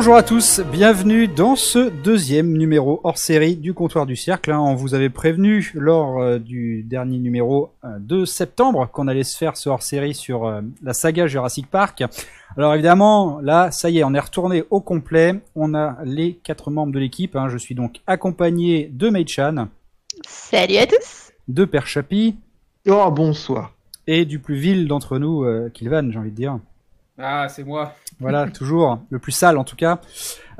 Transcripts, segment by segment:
Bonjour à tous, bienvenue dans ce deuxième numéro hors série du comptoir du cercle. hein. On vous avait prévenu lors euh, du dernier numéro euh, de septembre qu'on allait se faire ce hors série sur euh, la saga Jurassic Park. Alors évidemment, là, ça y est, on est retourné au complet. On a les quatre membres de l'équipe. hein. Je suis donc accompagné de Mei-chan, Salut à tous de Père Chapi Oh, bonsoir. et du plus vil d'entre nous, Kilvan, j'ai envie de dire. Ah, c'est moi. Voilà, toujours le plus sale en tout cas.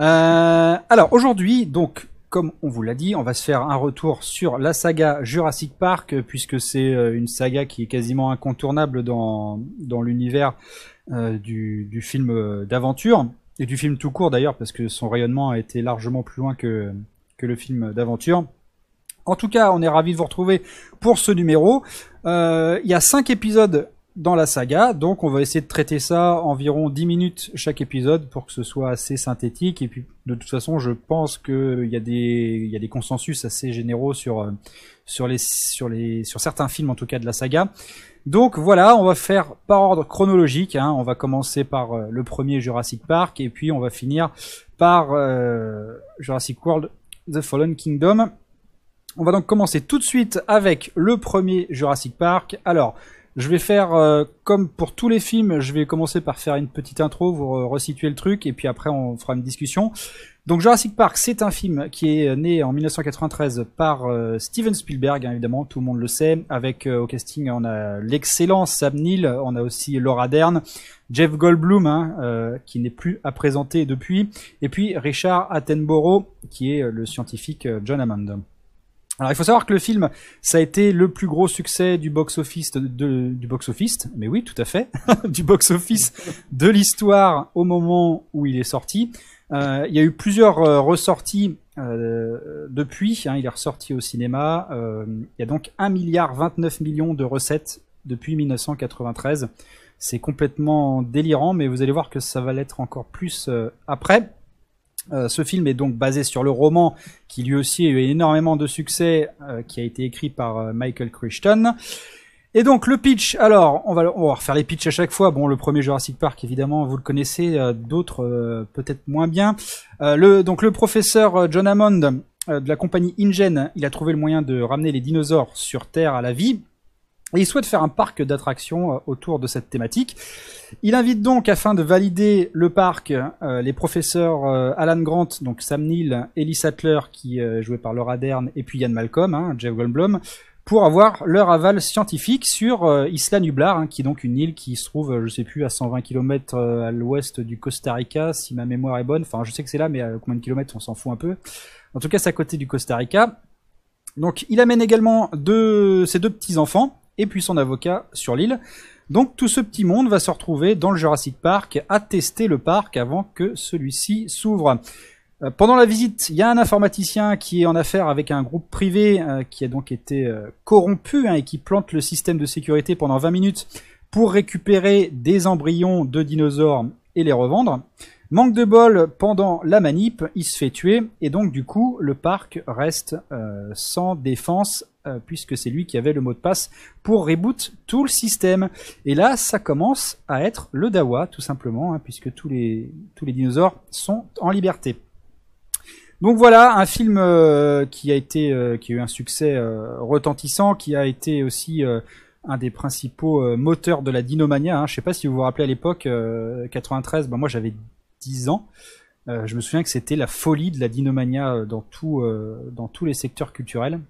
Euh, alors aujourd'hui, donc, comme on vous l'a dit, on va se faire un retour sur la saga Jurassic Park, puisque c'est euh, une saga qui est quasiment incontournable dans, l'univers euh, du, film d'aventure, et du film tout court d'ailleurs, parce que son rayonnement a été largement plus loin que, le film d'aventure. En tout cas, on est ravis de vous retrouver pour ce numéro. Il y a cinq épisodes dans la saga, donc on va essayer de traiter ça environ 10 minutes chaque épisode pour que ce soit assez synthétique. Et puis de toute façon, je pense qu'il y a des consensus assez généraux sur euh, sur les sur les sur certains films en tout cas de la saga. Donc voilà, on va faire par ordre chronologique. Hein. On va commencer par euh, le premier Jurassic Park et puis on va finir par euh, Jurassic World: The Fallen Kingdom. On va donc commencer tout de suite avec le premier Jurassic Park. Alors, je vais faire euh, comme pour tous les films, je vais commencer par faire une petite intro, vous re- resituer le truc, et puis après on fera une discussion. Donc Jurassic Park, c'est un film qui est né en 1993 par euh, Steven Spielberg, hein, évidemment, tout le monde le sait. Avec euh, au casting, on a l'excellent Sam Neill, on a aussi Laura Dern, Jeff Goldblum, hein, euh, qui n'est plus à présenter depuis, et puis Richard Attenborough, qui est euh, le scientifique euh, John Hammond. Alors il faut savoir que le film, ça a été le plus gros succès du box-office du box-office, mais oui, tout à fait, du box-office de l'histoire au moment où il est sorti. Euh, il y a eu plusieurs euh, ressorties euh, depuis. hein, il est ressorti au cinéma. Il y a donc 1 milliard 29 millions de recettes depuis 1993. C'est complètement délirant, mais vous allez voir que ça va l'être encore plus après. Euh, ce film est donc basé sur le roman qui lui aussi a eu énormément de succès, euh, qui a été écrit par euh, Michael Crichton. Et donc le pitch, alors on va, on refaire les pitchs à chaque fois. Bon, le premier Jurassic Park, évidemment, vous le connaissez, d'autres peut-être moins bien. Le, donc le professeur John Hammond de la compagnie InGen, il a trouvé le moyen de ramener les dinosaures sur Terre à la vie. Et il souhaite faire un parc d'attractions euh, autour de cette thématique. Il invite donc, afin de valider le parc, euh, les professeurs euh, Alan Grant, donc Sam Neill, Ellie Sattler, qui est joué par Laura Dern, et puis Ian Malcolm, hein, Jeff Goldblum, pour avoir leur aval scientifique sur Isla Nublar, hein, qui est donc une île qui se trouve, je sais plus, à 120 km à l'ouest du Costa Rica, si ma mémoire est bonne. Enfin, je sais que c'est là, mais à combien de kilomètres, on s'en fout un peu. En tout cas, c'est à côté du Costa Rica. Donc, il amène également ses deux petits-enfants, et puis son avocat sur l'île. Donc tout ce petit monde va se retrouver dans le Jurassic Park à tester le parc avant que celui-ci s'ouvre. Euh, Pendant la visite, il y a un informaticien qui est en affaire avec un groupe privé euh, qui a donc été euh, corrompu hein, et qui plante le système de sécurité pendant 20 minutes pour récupérer des embryons de dinosaures et les revendre. Manque de bol pendant la manip, il se fait tuer et donc du coup le parc reste euh, sans défense euh, puisque c'est lui qui avait le mot de passe pour reboot tout le système. Et là, ça commence à être le Dawa, tout simplement, hein, puisque tous les, tous les dinosaures sont en liberté. Donc voilà, un film euh, qui a été, qui a eu un succès retentissant, qui a été aussi un des principaux moteurs de la dinomania. Hein. Je sais pas si vous vous rappelez à l'époque, euh, 93, ben moi j'avais 10 ans. Euh, je me souviens que c'était la folie de la dinomania euh, dans tout, euh, dans tous les secteurs culturels.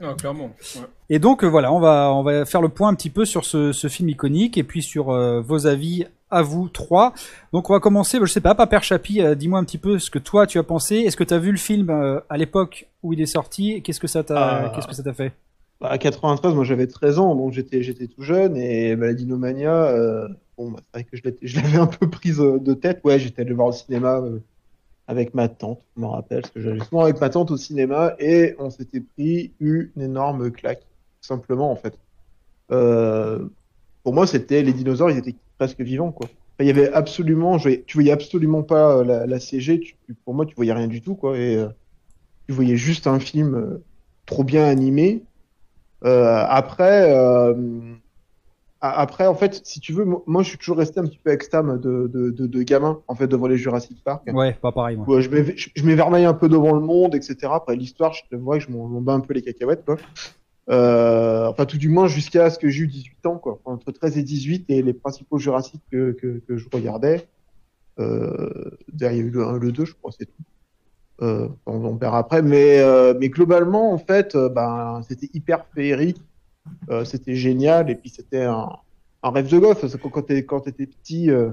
Ah, clairement. Ouais. Et donc euh, voilà, on va on va faire le point un petit peu sur ce, ce film iconique et puis sur euh, vos avis à vous trois. Donc on va commencer, je sais pas, Père Chapi, euh, dis-moi un petit peu ce que toi tu as pensé. Est-ce que tu as vu le film euh, à l'époque où il est sorti Qu'est-ce que ça t'a Ah. qu'est-ce que ça t'a fait? Bah, à 93, moi j'avais 13 ans, donc j'étais j'étais tout jeune et bah, la Dinomania, euh, bon, bah, c'est vrai que je l'avais un peu prise euh, de tête. Ouais, j'étais allé voir au cinéma euh, avec ma tante, je me rappelle, parce que j'allais souvent avec ma tante au cinéma et on s'était pris une énorme claque, simplement en fait. Euh, pour moi, c'était les dinosaures, ils étaient presque vivants quoi. Il y avait absolument, tu voyais absolument pas la, CG, pour moi, tu voyais rien du tout quoi. Et tu voyais juste un film trop bien animé. Après, après, en fait, si tu veux, mo- moi, je suis toujours resté un petit peu extame de, de, de, de gamin, en fait, devant les Jurassic Park. Ouais, pas pareil, moi. Je m'éve- je je m'évermeille un peu devant le monde, etc. Après l'histoire, je te vois que je m'en bats un peu les cacahuètes, quoi. Euh, enfin, tout du moins jusqu'à ce que j'ai eu 18 ans, quoi. Entre 13 et 18, et les principaux Jurassic que, que, que je regardais. Euh, derrière, il y a eu le 1 et le 2, je crois, c'est tout. Euh, on, on verra après. Mais, euh, mais globalement, en fait, euh, ben, c'était hyper féerique. Euh, c'était génial. Et puis, c'était un, rêve de gosse. Quand quand t'étais petit, euh,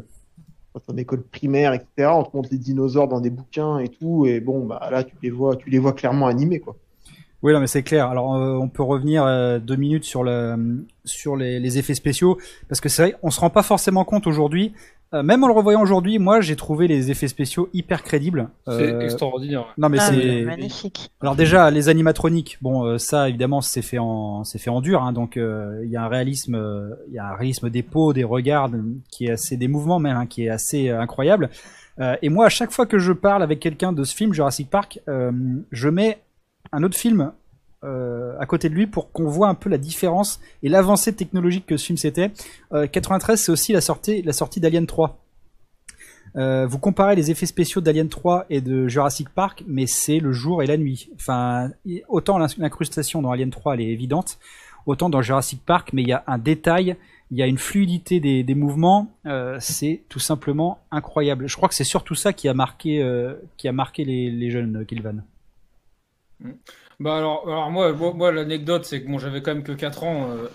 en école primaire, etc., on te montre les dinosaures dans des bouquins et tout. Et bon, bah, là, tu les vois, tu les vois clairement animés, quoi. Oui, non, mais c'est clair. Alors, euh, on peut revenir euh, deux minutes sur les, les effets spéciaux parce que c'est vrai, on se rend pas forcément compte aujourd'hui. Euh, même en le revoyant aujourd'hui, moi, j'ai trouvé les effets spéciaux hyper crédibles. C'est Euh, extraordinaire. Non, mais Ah, c'est magnifique. Alors déjà les animatroniques, bon euh, ça évidemment c'est fait en c'est fait en dur, hein, donc euh, il y a un réalisme, euh, il y a un réalisme des peaux, des regards, qui est assez des mouvements même, hein, qui est assez euh, incroyable. Euh, et moi à chaque fois que je parle avec quelqu'un de ce film Jurassic Park, euh, je mets un autre film à côté de lui pour qu'on voit un peu la différence et l'avancée technologique que ce film c'était. Euh, 93 c'est aussi la sortie la sortie d'Alien 3. Euh, vous comparez les effets spéciaux d'Alien 3 et de Jurassic Park, mais c'est le jour et la nuit. Enfin, autant l'in- l'incrustation dans Alien 3 elle est évidente, autant dans Jurassic Park, mais il y a un détail, il y a une fluidité des, mouvements, euh, c'est tout simplement incroyable. Je crois que c'est surtout ça qui a marqué, euh, qui a marqué les, jeunes euh, Kilvan. Bah alors, alors moi, moi, moi, l'anecdote, c'est que bon, j'avais quand même que 4 ans. euh,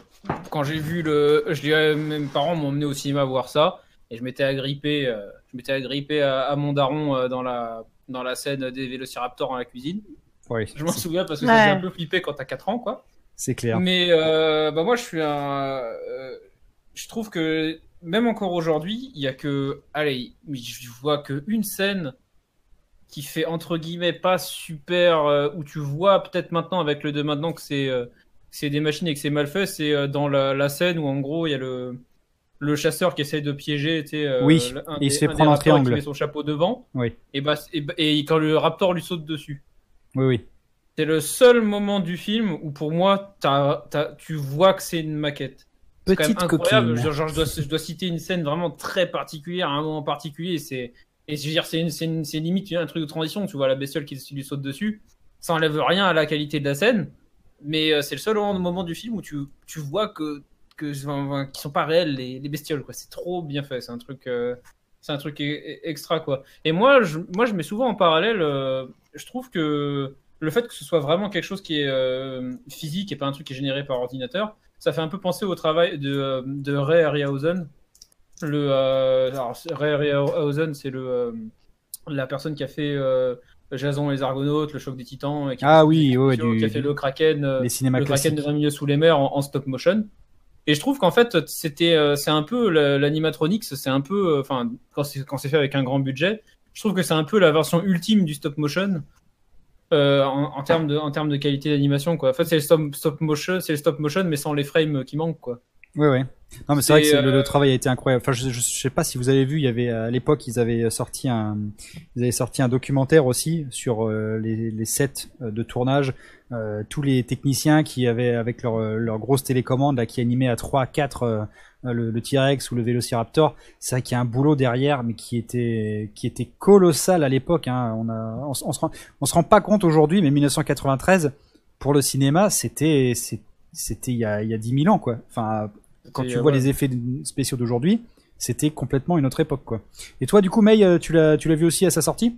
quand j'ai vu le. Je dirais, mes parents m'ont emmené au cinéma voir ça. Et je m'étais agrippé, euh, je m'étais agrippé à, à mon daron euh, dans, la, dans la scène des vélociraptors dans la cuisine. Oui, Je m'en souviens parce que Ouais. un peu flipper quand t'as 4 ans, quoi. c'est clair. Mais euh, bah moi, je suis un. euh, je trouve que même encore aujourd'hui, il y a que. Allez, je vois que une scène qui fait entre guillemets pas super. euh, où tu vois peut-être maintenant avec le de maintenant que c'est euh, c'est des machines et que c'est mal fait. C'est euh, dans la, la scène où en gros il y a le le chasseur qui essaie de piéger. tu sais, Oui, un il des- se fait un prendre qui triangle. met son chapeau devant. Oui. Et bah et, bah- et quand le raptor lui saute dessus. Oui, oui. C'est le seul moment du film où pour moi, tu vois que c'est une maquette. Petite incroyable. genre, je, dois, je dois citer une scène vraiment très particulière, à un moment particulier. C'est et je veux dire, c'est limite un truc de transition. Tu vois la bestiole qui lui saute dessus. Ça enlève rien à la qualité de la scène, mais euh, c'est le seul moment du film où tu, vois que que enfin, qui sont pas réels les, les bestioles. C'est trop bien fait. C'est un truc. euh, c'est un truc e- e- extra quoi. Et moi, je, moi, je mets souvent en parallèle. euh, je trouve que le fait que ce soit vraiment quelque chose qui est physique et pas un truc qui est généré par ordinateur, ça fait un peu penser au travail de, de Ray Harryhausen. Le, euh, alors, Ray Harryhausen, c'est le, euh, la personne qui a fait euh, Jason et les Argonautes, le choc des titans, et qui, Ah a oui, ouais, du- qui a fait le Kraken, Les cinémas le Kraken de 20 milieux sous les mers en, en stop motion. Et je trouve qu'en fait, c'était, c'est un peu la- l'animatronics, c'est un peu, enfin, quand c'est quand c'est fait avec un grand budget, je trouve que c'est un peu la version ultime du stop motion euh, en, en termes de, en termes de qualité d'animation, quoi. En fait, c'est le stop, stop motion, c'est le stop motion, mais sans les frames qui manquent, quoi. Oui, oui. Non, mais c'est vrai que le, le euh, travail a été incroyable. Enfin, je, je sais pas si vous avez vu, il y avait à l'époque, ils avaient sorti un, ils avaient sorti un documentaire aussi sur euh, les, les sets euh, de tournage, euh, tous les techniciens qui avaient avec leur, leur grosse télécommande là, qui animaient à 3 à 4 euh, le, le T-Rex ou le Vélociraptor. C'est vrai qu'il y a un boulot derrière, mais qui était qui était colossal à l'époque. Hein. On a, on, se- on se rend, on se rend pas compte aujourd'hui, mais 1993 pour le cinéma, c'était c'était il y a il y a 10 000 ans quoi. Enfin quand tu euh, vois ouais. les effets spéciaux d'aujourd'hui, c'était complètement une autre époque, quoi. Et toi, du coup, May, euh, tu l'as, tu l'as vu aussi à sa sortie?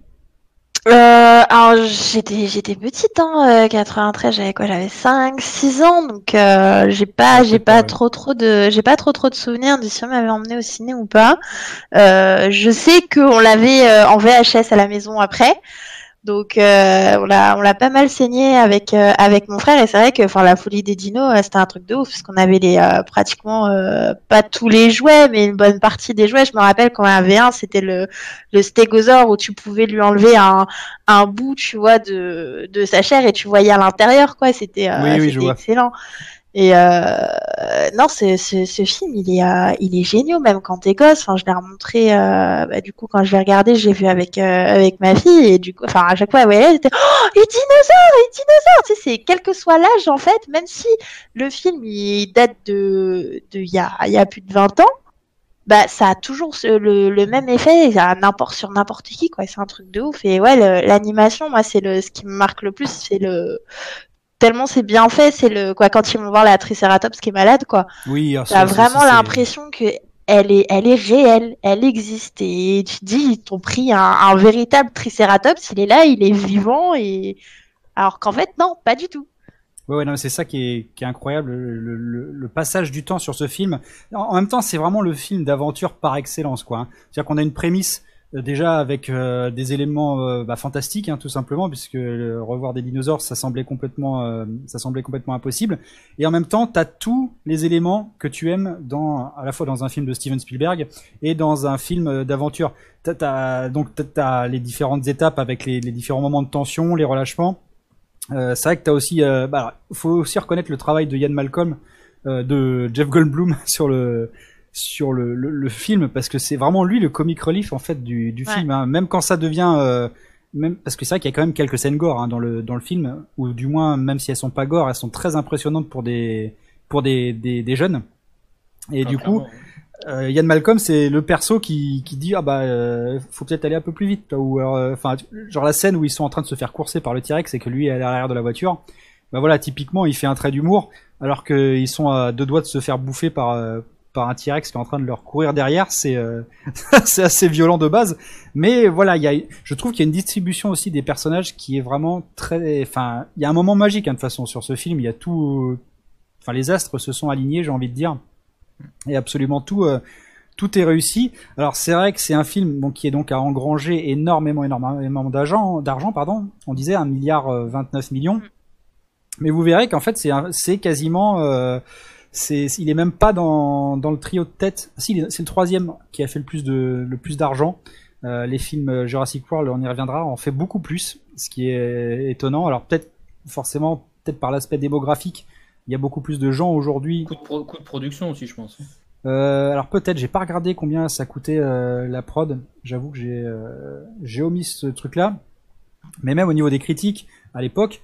Euh, alors j'étais j'étais petite hein, euh, 93 j'avais quoi? J'avais 5 6 ans donc euh, j'ai pas j'ai pas trop trop de j'ai pas trop trop de souvenirs de si on m'avait emmené au ciné ou pas. Euh, je sais que on l'avait euh, en VHS à la maison après. Donc euh, on l'a on l'a pas mal saigné avec euh, avec mon frère et c'est vrai que enfin la folie des dinos euh, c'était un truc de ouf parce qu'on avait les euh, pratiquement euh, pas tous les jouets mais une bonne partie des jouets. Je me rappelle quand on avait un c'était le le stégosaure où tu pouvais lui enlever un un bout tu vois de de sa chair et tu voyais à l'intérieur quoi c'était euh, Oui, oui, excellent. Et euh, non, c'est ce, ce film, il est, euh, il est génial, même quand t'es gosse. Enfin, je l'ai remontré, euh, bah, du coup, quand je l'ai regardé, j'ai vu avec euh, avec ma fille, et du coup, enfin, à chaque fois, ouais, elle était, oh, les dinosaures, les dinosaures. Tu sais, c'est quel que soit l'âge, en fait, même si le film il date de de il y a y a plus de 20 ans, bah ça a toujours ce- le, le même effet à n'importe sur n'importe qui, quoi. C'est un truc de ouf. Et ouais, l'animation, moi, c'est le ce qui me marque le plus, c'est le tellement c'est bien fait, c'est le quoi quand ils vont voir la Triceratops qui est malade, quoi. Oui, alors T'as ça, vraiment ça, l'impression que elle est, elle est réelle, elle existe. Et tu te dis, ils t'ont pris un, un véritable Triceratops, il est là, il est vivant, et alors qu'en fait, non, pas du tout. Ouais, ouais, non, c'est ça qui est, qui est incroyable, le, le- le passage du temps sur ce film. En, en même temps, c'est vraiment le film d'aventure par excellence, quoi. hein. C'est-à-dire qu'on a une prémisse déjà avec euh, des éléments euh, bah, fantastiques, hein, tout simplement, puisque euh, revoir des dinosaures, ça semblait complètement, euh, ça semblait complètement impossible. Et en même temps, t'as tous les éléments que tu aimes à la fois dans un film de Steven Spielberg et dans un film euh, d'aventure. T'as, donc t'as, t'as les différentes étapes avec les, différents moments de tension, les relâchements. Euh, c'est vrai que t'as aussi, euh, bah, faut aussi reconnaître le travail de Ian Malcolm, euh, de Jeff Goldblum sur le sur le, le, le film parce que c'est vraiment lui le comic relief en fait du, du Ouais. film. hein. Même quand ça devient, euh, même parce que c'est vrai qu'il y a quand même quelques scènes gore hein, dans le dans le film ou du moins même si elles sont pas gore, elles sont très impressionnantes pour des pour des des, des jeunes. Et Ah, du coup, euh, Ian Malcolm, c'est le perso qui, qui dit ah bah euh, faut peut-être aller un peu plus vite ou alors euh, enfin genre la scène où ils sont en train de se faire courser par le T-Rex et que lui est à l'arrière de la voiture. Bah voilà, typiquement, il fait un trait d'humour alors qu'ils sont à deux doigts de se faire bouffer par euh, par un T-Rex qui est en train de leur courir derrière, c'est euh, c'est assez violent de base, mais voilà, il y a je trouve qu'il y a une distribution aussi des personnages qui est vraiment très enfin, il y a un moment magique hein, de toute façon sur ce film, il y a tout enfin les astres se sont alignés, j'ai envie de dire et absolument tout euh, tout est réussi. Alors c'est vrai que c'est un film bon, qui est donc à engranger énormément énormément d'argent d'argent pardon. On disait un milliard euh, 29 millions. Mais vous verrez qu'en fait c'est un- c'est quasiment euh, c'est il est même pas dans dans le trio de tête. Si c'est le troisième qui a fait le plus de le plus d'argent. Euh, les films Jurassic World, on y reviendra, en fait beaucoup plus, ce qui est étonnant. Alors peut-être forcément peut-être par l'aspect démographique, il y a beaucoup plus de gens aujourd'hui Coup de, production aussi, je pense. euh, alors peut-être, j'ai pas regardé combien ça coûtait euh, la prod. J'avoue que j'ai euh, j'ai omis ce truc-là. Mais même au niveau des critiques, à l'époque,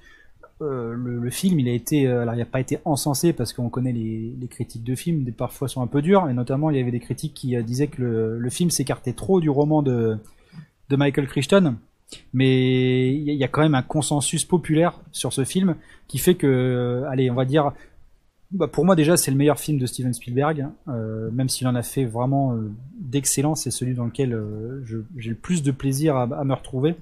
euh, le, film, il a été, euh, alors il n'a pas été encensé parce qu'on connaît les, critiques de films, parfois sont un peu dures. Et notamment, il y avait des critiques qui euh, disaient que le, film s'écartait trop du roman de Michael Crichton. Mais il y a- quand même un consensus populaire sur ce film qui fait que, allez, on va dire, bah, pour moi déjà c'est le meilleur film de Steven Spielberg, hein. même s'il en a fait vraiment euh, d'excellent, c'est celui dans lequel j'ai le plus de plaisir à me retrouver.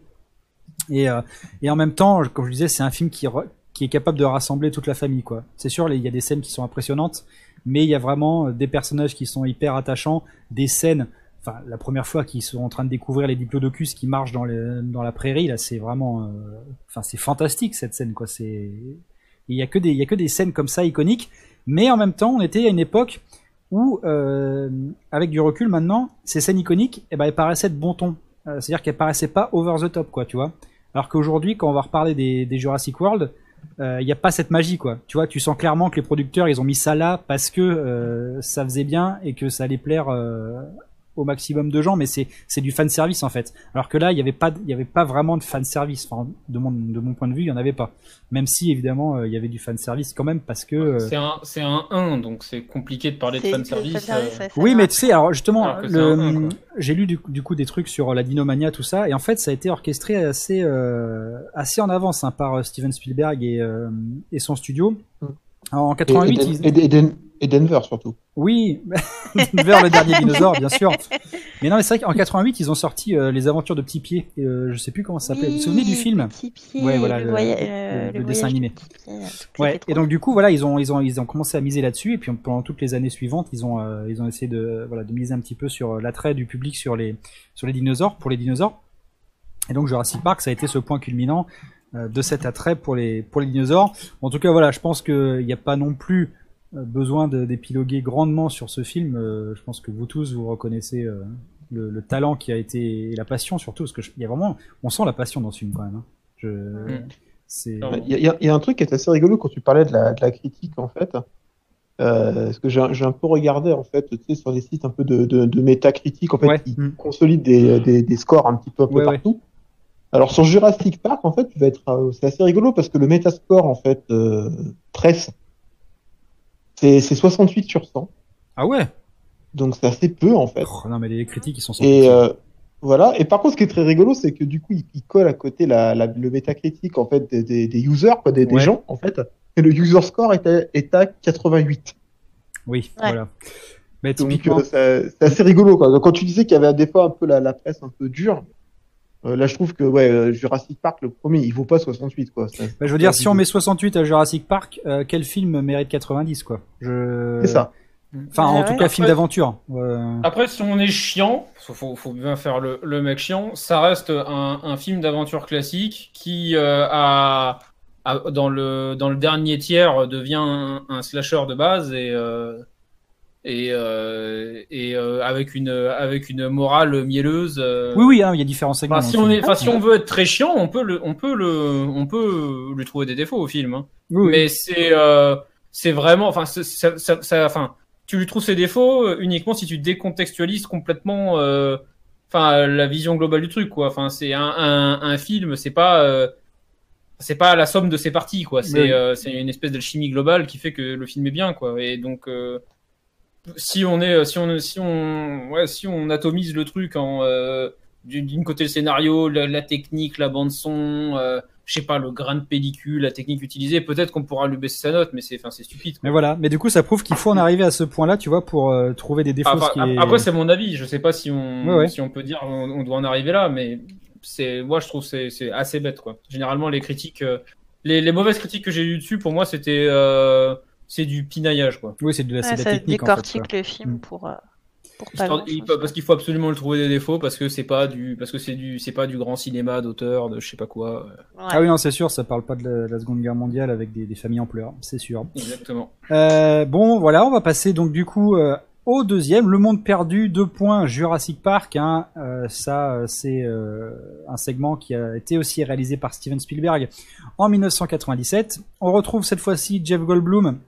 Et, euh, et en même temps, comme je disais, c'est un film qui, est capable de rassembler toute la famille. quoi. C'est sûr, il y a des scènes qui sont impressionnantes, mais il y a vraiment euh, des personnages qui sont hyper attachants, des scènes. Enfin, la première fois qu'ils sont en train de découvrir les diplodocus qui marchent dans, la prairie, là, c'est vraiment, euh, enfin, c'est fantastique cette scène, quoi. C'est, il y a que des, a que des scènes comme ça iconiques. Mais en même temps, on était à une époque où, avec du recul maintenant, ces scènes iconiques, eh ben, elles paraissaient de bon ton. C'est-à-dire qu'elles paraissaient pas over the top, quoi, tu vois. Alors qu'aujourd'hui, quand on va reparler des, Jurassic World, il n'y a pas cette magie, quoi. Tu vois, tu sens clairement que les producteurs, ils ont mis ça là parce que euh, ça faisait bien et que ça allait plaire euh, au maximum de gens, mais c'est c'est du fan service en fait. Alors que là, il y avait pas il y avait pas vraiment de fan service. Enfin, de mon de mon point de vue, il y en avait pas. Même si évidemment, euh, il y avait du fan service quand même parce que euh, C'est un, c'est un 1, donc c'est compliqué de parler de c'est fanservice, euh, Oui, mais tu sais, alors justement, j'ai lu du, du coup des trucs sur la Dinomania, tout ça, et en fait, ça a été orchestré assez, euh, assez en avance hein, par Steven Spielberg et, euh, et son studio. Mm. En Et, 88, et, ils- et- et Denver surtout. oui, vers le dernier dinosaure, bien sûr. Mais non, mais c'est vrai qu'en 88, ils ont sorti euh, les aventures de Petit Pied. Et, euh, je sais plus comment ça s'appelait. Vous vous souvenez du film? Petit Pied, Ouais, voilà, le, le- voya- le- euh, le le dessin animé. de Petit Pied, euh, Ouais. Et donc du coup, voilà, ils ont, ils ont, ils ont commencé à miser là-dessus. Et puis pendant toutes les années suivantes, ils ont, euh, ils ont essayé de, voilà, de miser un petit peu sur l'attrait du public sur les, sur les dinosaures, pour les dinosaures. Et donc Jurassic Park, ça a été ce point culminant euh, de cet attrait pour les, pour les dinosaures. En tout cas, voilà, je pense qu'il n'y a pas non plus besoin de- d'épiloguer grandement sur ce film. Euh, je pense que vous tous, vous reconnaissez euh, le, le talent qui a été et la passion surtout, parce que je- y a vraiment, on sent la passion dans ce film quand même. hein. Je, c'est, Non. Il y, a- il y un truc qui est assez rigolo quand tu parlais de la, de la critique en fait. Euh, parce que j'ai un- peu regardé en fait, tu sais, sur des sites un peu de, de, de métacritique, en fait, Ouais. ils Mm. consolident des, des, des scores un petit peu, un peu Ouais, ouais. partout. Alors sur Jurassic Park, en fait, tu vas être, euh, c'est assez rigolo parce que le Metascore en fait euh, presse, c'est c'est 68 sur 100, Ah ouais? donc c'est assez peu en fait. Oh, non mais les critiques ils sont sans Et euh, voilà. Et par contre, ce qui est très rigolo, c'est que du coup, il, il colle à côté la, la- le métacritique en fait des, des, des users, quoi, des, gens en fait. Et le user score est à, est à 88. Oui, Ouais. voilà. Mais Donc typiquement, euh, ça- c'est assez rigolo. Quoi. Donc, quand tu disais qu'il y avait des fois un peu la, la presse un peu dure, euh, là je trouve que ouais, euh, Jurassic Park, le premier, il vaut pas 68 quoi. Ça- bah, je veux dire, si on met 68 à Jurassic Park, euh, quel film mérite 90 quoi? Je... C'est ça. Enfin, en tout cas, film Après- d'aventure. Euh, Après, si on est chiant, faut, faut bien faire le, le mec chiant, ça reste un, un film d'aventure classique qui, euh, a, a- dans, le, dans le dernier tiers, devient un, un slasher de base et, euh, et, euh, et euh, avec, une, avec une morale mielleuse. euh. Oui, oui, hein, il y a différents segments. Enfin, si, on est, enfin, si on veut être très chiant, on peut, le, on, peut le, on peut lui trouver des défauts au film. hein. Oui, oui. Mais c'est euh, c'est vraiment, enfin, ça, ça, ça- enfin, tu lui trouves ses défauts euh, uniquement si tu décontextualises complètement, euh, enfin, la vision globale du truc, quoi. Enfin, c'est un, un, un film, c'est pas, euh, c'est pas la somme de ses parties, quoi. C'est Oui. euh, c'est une espèce d'alchimie globale qui fait que le film est bien, quoi. Et donc, euh, si on est, si on, si on, ouais, si on atomise le truc en euh, du- d'une côté le scénario, la, la technique, la bande son, euh, je sais pas, le grain de pellicule, la technique utilisée, peut-être qu'on pourra lui baisser sa note, mais c'est, enfin, c'est stupide. quoi. Mais voilà. Mais du coup, ça prouve qu'il faut en arriver à ce point-là, tu vois, pour euh, trouver des défauts. Ce qui est- Après, c'est mon avis. Je sais pas si on, Ouais, ouais. si on peut dire on, on doit en arriver là, mais c'est, moi, je trouve c'est, c'est assez bête, quoi. Généralement, les critiques, euh, les, les mauvaises critiques que j'ai eues dessus, pour moi, c'était, euh, c'est du pinaillage, quoi. Oui, c'est de la, c'est Ouais, de la ça technique en fait. décortique le film Mm. pour, euh, pour Histoire- il- parce qu'il faut absolument le trouver des défauts parce que c'est pas du, parce que c'est du, c'est pas du grand cinéma d'auteur, de je sais pas quoi. Ouais. Ah oui, non, c'est sûr, ça parle pas de la, la Seconde Guerre mondiale avec des, des familles en pleurs, c'est sûr. Exactement. Euh, bon, voilà, on va passer donc du coup euh, au deuxième, Le Monde Perdu, deux points, Jurassic Park. Hein, euh, ça, c'est euh, un segment qui a été aussi réalisé par Steven Spielberg en 1997. On retrouve cette fois-ci Jeff Goldblum,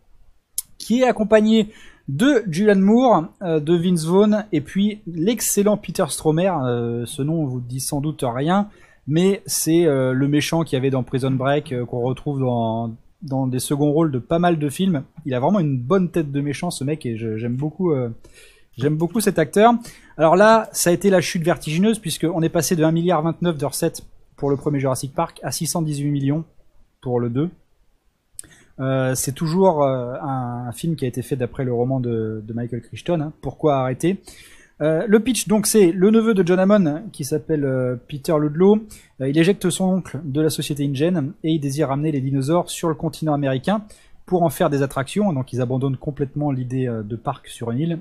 qui est accompagné de Julianne Moore, euh, de Vince Vaughn, et puis l'excellent Peter Stromer. euh, ce nom vous dit sans doute rien, mais c'est euh, le méchant qui avait dans Prison Break, qu'on retrouve dans dans des seconds rôles de pas mal de films. Il a vraiment une bonne tête de méchant, ce mec, et j'aime beaucoup, j'aime beaucoup cet acteur. Alors là, ça a été la chute vertigineuse, puisqu'on est passé de 1 milliard 29 de recettes pour le premier Jurassic Park à 618 millions pour le 2. Euh, c'est toujours euh, un, film qui a été fait d'après le roman de, Michael Crichton. hein. Pourquoi arrêter? Euh, Le pitch, donc, c'est le neveu de John Hammond, qui s'appelle Peter Ludlow. Il éjecte son oncle de la société InGen et il désire ramener les dinosaures sur le continent américain pour en faire des attractions. Donc, ils abandonnent complètement l'idée de parc sur une île.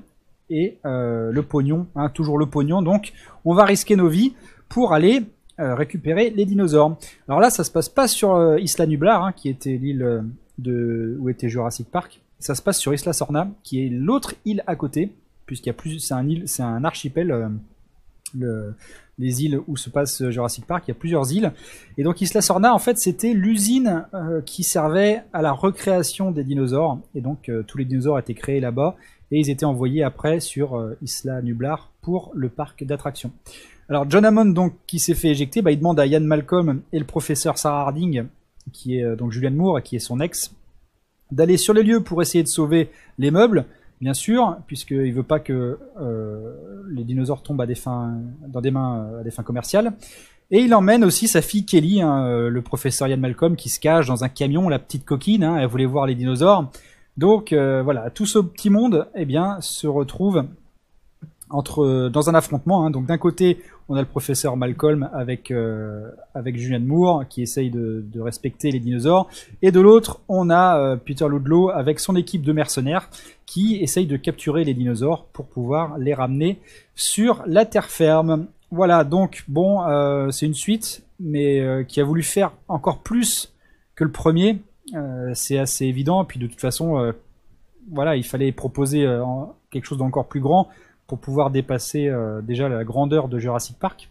Et le pognon, hein, toujours le pognon. Donc, on va risquer nos vies pour aller récupérer les dinosaures. Alors là, ça se passe pas sur Isla Nublar, hein, qui était l'île de où était Jurassic Park. Ça se passe sur Isla Sorna, qui est l'autre île à côté, puisqu'il y a plus, c'est un île, c'est un archipel. euh, le- les îles où se passe Jurassic Park, il y a plusieurs îles. Et donc Isla Sorna, en fait, c'était l'usine euh, qui servait à la recréation des dinosaures. Et donc euh, tous les dinosaures étaient créés là-bas et ils étaient envoyés après sur Isla Nublar pour le parc d'attractions. Alors John Hammond, donc, qui s'est fait éjecter, bah, il demande à Ian Malcolm et le professeur Sarah Harding, qui est euh, donc Julianne Moore, qui est son ex, d'aller sur les lieux pour essayer de sauver les meubles, bien sûr, puisqu'il veut pas que euh, les dinosaures tombent à des fins, dans des mains euh, à des fins commerciales. Et il emmène aussi sa fille Kelly, hein, le professeur Ian Malcolm, qui se cache dans un camion, la petite coquine, hein, elle voulait voir les dinosaures. Donc voilà, tout ce petit monde, eh bien, se retrouve entre dans un affrontement. hein. Donc d'un côté, on a le professeur Malcolm avec euh, avec Julianne Moore qui essaye de, respecter les dinosaures, et de l'autre, on a euh, Peter Ludlow avec son équipe de mercenaires qui essaye de capturer les dinosaures pour pouvoir les ramener sur la terre ferme. Voilà, donc bon, euh, c'est une suite, mais qui a voulu faire encore plus que le premier. C'est assez évident. Puis de toute façon, voilà, il fallait proposer quelque chose d'encore plus grand pour pouvoir dépasser euh, déjà la grandeur de Jurassic Park.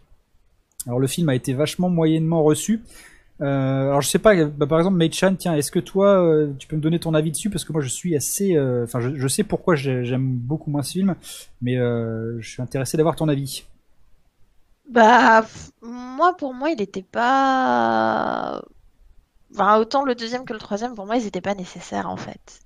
Alors le film a été vachement moyennement reçu. Euh, alors je sais pas, bah, par exemple, Mei-chan, tiens, est-ce que toi, euh, tu peux me donner ton avis dessus? Parce que moi je suis assez, enfin, je, je sais pourquoi j'ai- j'aime beaucoup moins ce film, mais je suis intéressé d'avoir ton avis. Bah, moi, pour moi, il était pas. Enfin, autant le deuxième que le troisième, pour moi, ils étaient pas nécessaires en fait.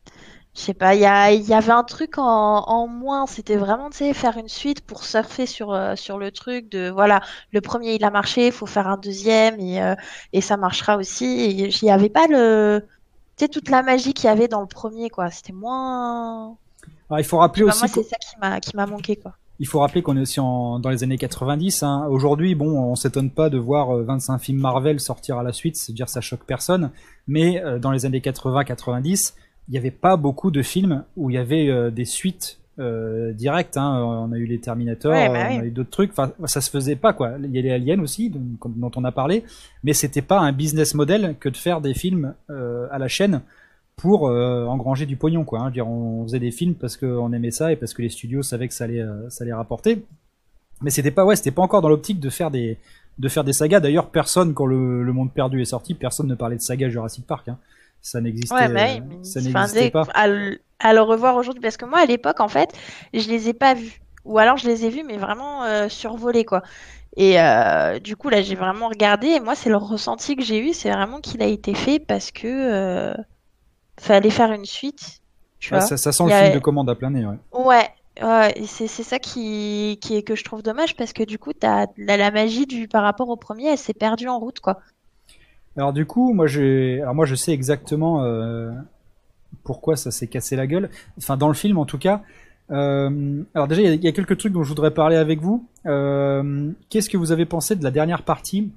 Je sais pas, il y a, il y avait un truc en, en moins. C'était vraiment, tu sais, faire une suite pour surfer sur, euh, sur le truc de voilà, le premier il a marché, il faut faire un deuxième et, euh, et ça marchera aussi. Il y avait pas le. Tu sais, toute la magie qu'il y avait dans le premier, quoi. C'était moins. Alors il faut rappeler aussi moi, c'est ça qui m'a manqué, quoi. Il faut rappeler qu'on est aussi en, dans les années 90. Hein. Aujourd'hui, bon, on s'étonne pas de voir euh, 25 films Marvel sortir à la suite, c'est-à-dire ça choque personne. Mais euh, dans les années 80-90, il n'y avait pas beaucoup de films où il y avait euh, des suites euh, directes. Hein. On a eu les Terminator, Ouais, bah on a eu d'autres trucs. Enfin, ça se faisait pas quoi. Il y a les Aliens aussi, dont, dont on a parlé, mais c'était pas un business model que de faire des films euh, à la chaîne pour engranger du pognon quoi. hein. Je veux dire, on faisait des films parce qu'on aimait ça et parce que les studios savaient que ça allait, ça allait rapporter. Mais c'était pas ouais, c'était pas encore dans l'optique de faire des de faire des sagas. D'ailleurs, personne quand le, le Monde Perdu est sorti, personne ne parlait de saga Jurassic Park. Hein. Ça n'existait, Ouais, mais, euh, ça n'existait pas. À, le- à le revoir aujourd'hui, parce que moi, à l'époque, en fait, je les ai pas vus. Ou alors, je les ai vus, mais vraiment euh, survolés, quoi. Et euh, du coup, là, j'ai vraiment regardé. Et moi, c'est le ressenti que j'ai eu. C'est vraiment qu'il a été fait parce que euh, fallait faire une suite. Tu vois. ça, ça sent Il le a- film de commande à plein nez. Ouais. Ouais. C'est ça qui, qui est que je trouve dommage parce que du coup, t'as, la, la magie du par rapport au premier, elle s'est perdue en route, quoi. Alors du coup, moi alors moi je sais exactement euh, pourquoi ça s'est cassé la gueule. Enfin dans le film en tout cas. Euh, alors déjà il y, a- quelques trucs dont je voudrais parler avec vous. Euh, Qu'est-ce que vous avez pensé de la dernière partie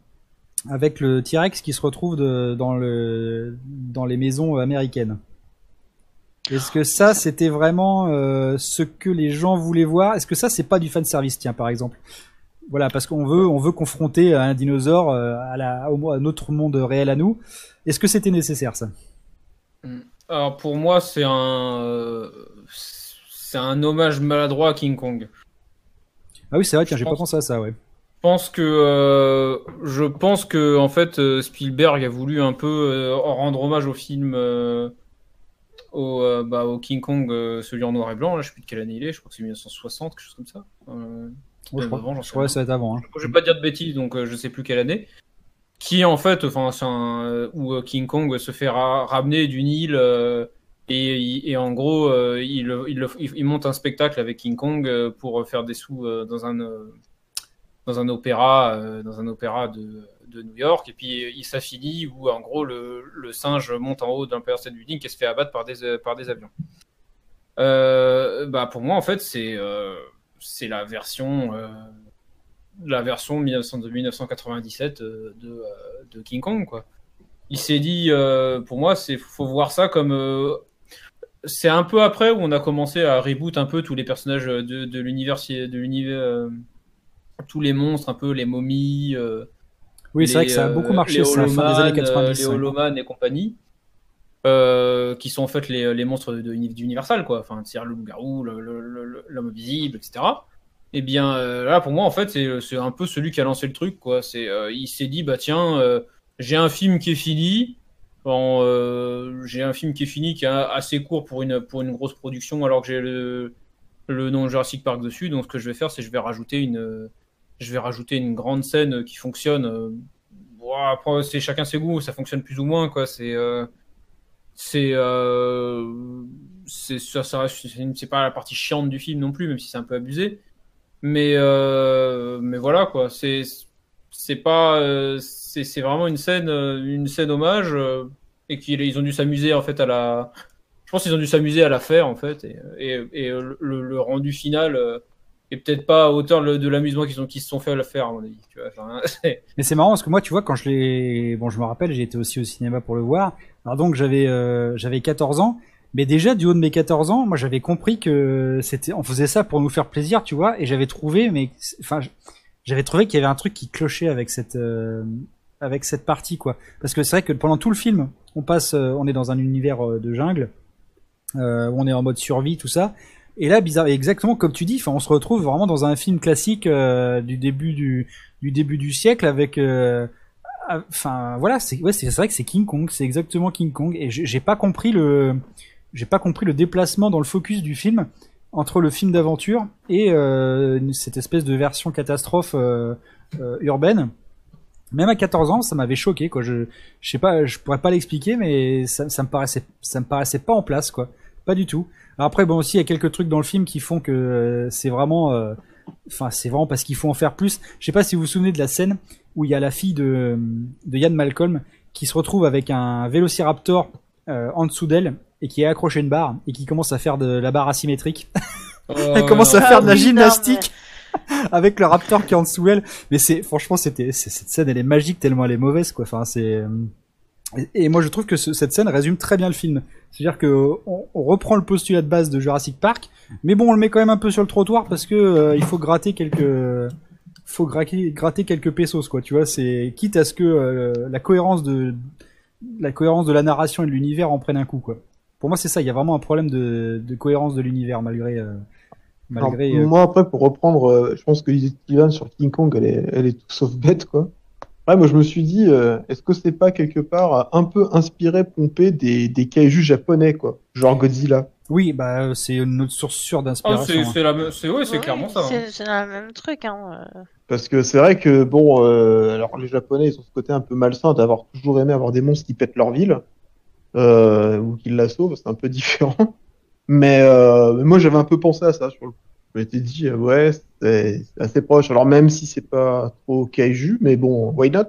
avec le T-Rex qui se retrouve dans le dans les maisons américaines? Est-ce que ça c'était vraiment ce que les gens voulaient voir? Est-ce que ça c'est pas du fan service tiens par exemple? Voilà, parce qu'on veut, on veut confronter un dinosaure euh, à, la, au, à notre monde réel à nous. Est-ce que c'était nécessaire ça? Alors pour moi, c'est un, euh, c'est un hommage maladroit à King Kong. Ah oui, c'est vrai, tiens, j'ai pas pensé à ça, ouais. Je pense que, euh, je pense que en fait, euh, Spielberg a voulu un peu euh, rendre hommage au film, euh, au, euh, bah, au King Kong, euh, celui en noir et blanc. Là, je sais plus de quelle année il est. Je crois que c'est 1960, quelque chose comme ça. Ouais, je crois, avant, j'en je sais crois que rien. ça va être avant. Hein. Je vais pas dire de bêtises, donc euh, je sais plus quelle année. Qui en fait, enfin, c'est un, euh, où euh, King Kong se fait ra- ramener d'une île euh, et, et en gros, euh, il, il, le- il- il monte un spectacle avec King Kong euh, pour faire des sous euh, dans un euh, dans un opéra, euh, dans un opéra de, de New York. Et puis il s'affilie où en gros le, le singe monte en haut d'un State Building et se fait abattre par des par des avions. Euh, bah pour moi en fait c'est euh, c'est la version euh, la version 1900 de 1997 euh, de, euh, de King Kong quoi. Il s'est dit pour moi c'est faut voir ça comme c'est un peu après où on a commencé à reboot un peu tous les personnages de, de l'univers de l'univers tous les monstres un peu les momies Oui, c'est vrai que ça a beaucoup marché, les fin des années Holoman, 90. euh, les. Holoman et compagnie, euh, qui sont en fait les, les monstres d'Universal, quoi. Enfin, c'est-à-dire le loup-garou, l'homme invisible, etc. Et bien euh, là, pour moi, en fait, c'est, c'est un peu celui qui a lancé le truc, quoi. C'est, euh, il s'est dit, bah tiens, j'ai un film qui est fini. J'ai un film qui est fini, qui est assez court pour une, pour une grosse production, alors que j'ai le, le nom Jurassic Park dessus. Donc, ce que je vais faire, c'est je vais rajouter une, je vais rajouter une grande scène qui fonctionne. bon, après, c'est chacun ses goûts, ça fonctionne plus ou moins, quoi. C'est, c'est, euh, c'est, ça, ça c'est pas la partie chiante du film non plus, même si c'est un peu abusé. Mais, euh, mais voilà, quoi. C'est, c'est pas, euh, c'est, vraiment une scène, euh, une scène hommage, euh, et qu'ils ils ont dû s'amuser en fait à la. Je pense qu'ils ont dû s'amuser à la faire en fait, et, et, et le, le rendu final euh, est peut-être pas à hauteur de, l'amusement qu'ils se sont fait à la faire à mon avis. Mais c'est marrant parce que moi, tu vois, quand je l'ai, bon, je me rappelle, j'ai été aussi au cinéma pour le voir. Alors donc j'avais, euh, j'avais 14 ans, mais déjà du haut de mes 14 ans, moi j'avais compris que c'était, on faisait ça pour nous faire plaisir, tu vois, et j'avais trouvé, mais, enfin, j'avais trouvé qu'il y avait un truc qui clochait avec cette, euh, avec cette partie, quoi. Parce que c'est vrai que pendant tout le film, on passe, euh, on est dans un univers euh, de jungle, euh, on est en mode survie, tout ça. Et là, bizarre, exactement comme tu dis, on se retrouve vraiment dans un film classique euh, du début du, début du siècle avec euh, enfin voilà, c'est vrai que c'est King Kong, c'est exactement King Kong et j'ai pas compris le j'ai pas compris le déplacement dans le focus du film entre le film d'aventure et euh, cette espèce de version catastrophe urbaine. Même à 14 ans, ça m'avait choqué quoi. Je je sais pas, je pourrais pas l'expliquer mais ça, ça me paraissait ça me paraissait pas en place quoi. Pas du tout. Après bon aussi il y a quelques trucs dans le film qui font que euh, c'est vraiment euh, enfin c'est vraiment parce qu'il faut en faire plus. Je sais pas si vous vous souvenez de la scène où il y a la fille de de Ian Malcolm qui se retrouve avec un vélociraptor euh, en dessous d'elle et qui est accroché à une barre et qui commence à faire de la barre asymétrique. Elle commence à Ah faire de la non, gymnastique avec le raptor qui est en dessous elle. Mais c'est franchement c'était c'est- cette scène elle est magique tellement elle est mauvaise quoi. Enfin c'est euh, et, moi je trouve que ce- cette scène résume très bien le film. C'est-à-dire que on, on reprend le postulat de base de Jurassic Park, mais bon on le met quand même un peu sur le trottoir parce que euh, il faut gratter quelques faut gratter, gratter quelques pesos quoi. Tu vois c'est quitte à ce que euh, la cohérence de la cohérence de la narration et de l'univers en prenne un coup quoi. Pour moi c'est ça. Il y a vraiment un problème de, de cohérence de l'univers malgré euh, malgré. euh, Moi, après, pour reprendre, je pense que l'idée de Steven sur King Kong, elle est, elle est tout sauf bête, quoi. Ouais, moi, je me suis dit, euh, est-ce que c'est pas quelque part un peu inspiré, pompé des, des kaijus japonais, quoi? Genre Godzilla. Oui, bah euh, c'est une autre source sûre Ah, d'inspiration. c'est hein. c'est ouais, Oui, clairement ça. hein. C'est c'est le même truc. Hein. euh. Parce que c'est vrai que, bon, euh, alors les Japonais, ils ont ce côté un peu malsain d'avoir toujours aimé avoir des monstres qui pètent leur ville, euh, ou qui la sauvent, c'est un peu différent. Mais, euh, mais moi, j'avais un peu pensé à ça sur le coup. Je m'étais dit, euh, ouais, c'est assez proche. Alors, même si c'est pas trop kaiju, mais bon, why not?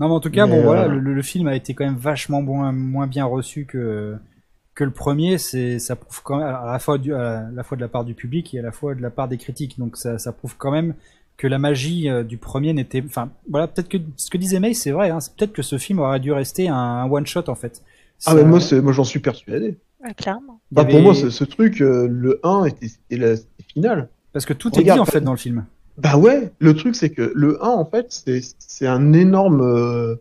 Non, mais en tout cas, Mais, bon, voilà, euh, le, le film a été quand même vachement moins, moins bien reçu que que le premier. C'est, ça prouve quand même à la fois du, à la fois de la part du public et à la fois de la part des critiques. Donc ça, ça prouve quand même que la magie euh, du premier n'était, enfin, voilà, peut-être que ce que disait May, c'est vrai. Hein, peut-être que ce film aurait dû rester un, un one shot en fait. Ah, mais moi, moi, j'en suis persuadé. Ouais, clairement. Bah, avait- pour moi, ce, ce truc, euh, le 1 était, c'était la c'était finale. parce que tout est dit en fait dans le film. Bah ouais, le truc c'est que le 1 en fait c'est un énorme euh,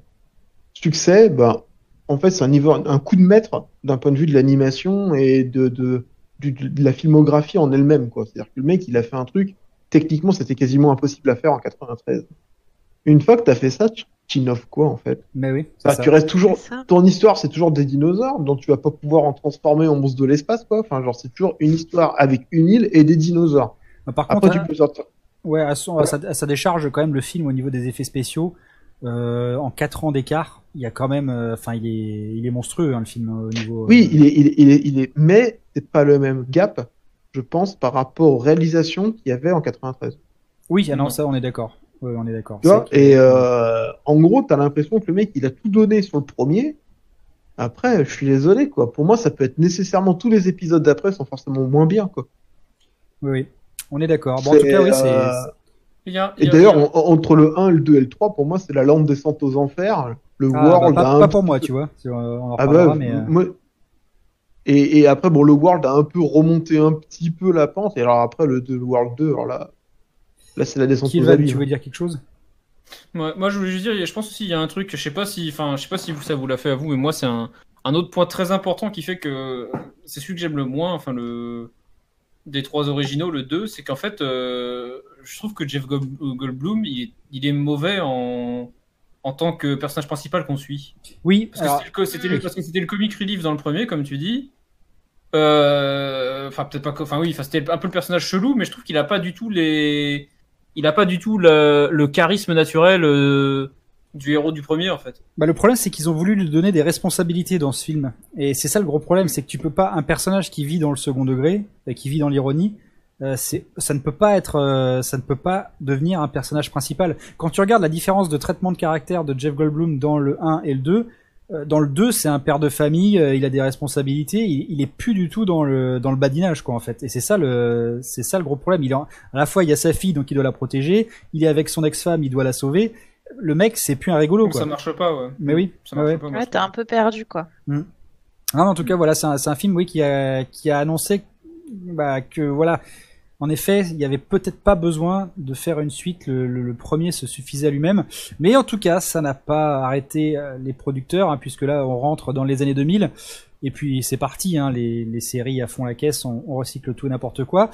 succès. Bah, en fait c'est un niveau un coup de maître d'un point de vue de l'animation et de de, du- de la filmographie en elle-même quoi. C'est-à-dire que le mec il a fait un truc techniquement c'était quasiment impossible à faire en 93. Une fois que t'as fait ça, tu t'innoves quoi en fait Mais oui, Bah, ça. Tu restes toujours ton histoire c'est toujours des dinosaures dont tu vas pas pouvoir en transformer en monstre de l'espace quoi. Enfin genre c'est toujours une histoire avec une île et des dinosaures. Bah, Par Après contre, tu peux sortir. Ouais, à, son, à, sa, à sa décharge, quand même, le film au niveau des effets spéciaux, euh, en 4 ans d'écart, il y a quand même, euh, enfin, il est, il est monstrueux hein, le film au niveau. euh, Oui, il est, il est, il est, il est, mais c'est pas le même gap, je pense, par rapport aux réalisations qu'il y avait en 93. Oui, ah Non. ça, on est d'accord. Ouais, on est d'accord. Tu vois Et euh, en gros, t'as l'impression que le mec, il a tout donné sur le premier. Après, je suis désolé, quoi. Pour moi, ça peut être nécessairement tous les épisodes d'après sont forcément moins bien, quoi. Oui, oui, on est d'accord. Bon, en tout cas, oui, c'est. euh, Il y a- il Et y a- d'ailleurs, a- entre le 1, le 2 et le 3, pour moi, c'est la lampe descente aux enfers. Le Ah, bah, World a pas, un pas pour moi, tu vois. Si On, en Ah bah, mais. moi- Et, et après, bon, le World a un peu remonté un petit peu la pente. Et alors après, le, le World 2, alors là, là c'est la descente aux abîmes. tu veux dire quelque chose? Moi, moi, je voulais juste dire, je pense aussi il y a un truc, je sais pas si, enfin, je sais pas si vous, ça vous l'a fait à vous, mais moi c'est un, un autre point très important qui fait que c'est celui que j'aime le moins, enfin le des trois originaux, le 2, c'est qu'en fait, euh, je trouve que Jeff Gold- Goldblum, il est, il est mauvais en en tant que personnage principal qu'on suit. Oui, Parce que c'était le comic relief dans le premier, comme tu dis. Euh, Enfin, peut-être pas. que- Enfin, oui, enfin, c'était un peu le personnage chelou, mais je trouve qu'il a pas du tout les. Il a pas du tout le, charisme naturel euh, du héros du premier, en fait. Bah, le problème, c'est qu'ils ont voulu lui donner des responsabilités dans ce film. Et c'est ça le gros problème, c'est que tu peux pas, un personnage qui vit dans le second degré, et qui vit dans l'ironie, euh, ça ne peut pas être, euh, ça ne peut pas devenir un personnage principal. Quand tu regardes la différence de traitement de caractère de Jeff Goldblum dans le 1 et le 2, euh, dans le 2, c'est un père de famille, euh, il a des responsabilités, il, il est plus du tout dans le dans le badinage quoi en fait. Et c'est ça le c'est ça le gros problème. Il en- à la fois il y a sa fille donc il doit la protéger, il est avec son ex-femme, il doit la sauver. Le mec, c'est plus un rigolo quoi. ça marche pas, ouais. Mais oui, Ça ouais, marche ouais. pas. Ouais, t'es un peu perdu, quoi. Ah, en tout cas, voilà, c'est un, c'est un film, oui, qui a, qui a annoncé bah, que, voilà, en effet, il y avait peut-être pas besoin de faire une suite. Le, premier se suffisait à lui-même, mais en tout cas, ça n'a pas arrêté euh, les producteurs, hein, puisque là, on rentre dans les années 2000, et puis c'est parti, hein, les, séries à fond la caisse, on, recycle tout n'importe quoi.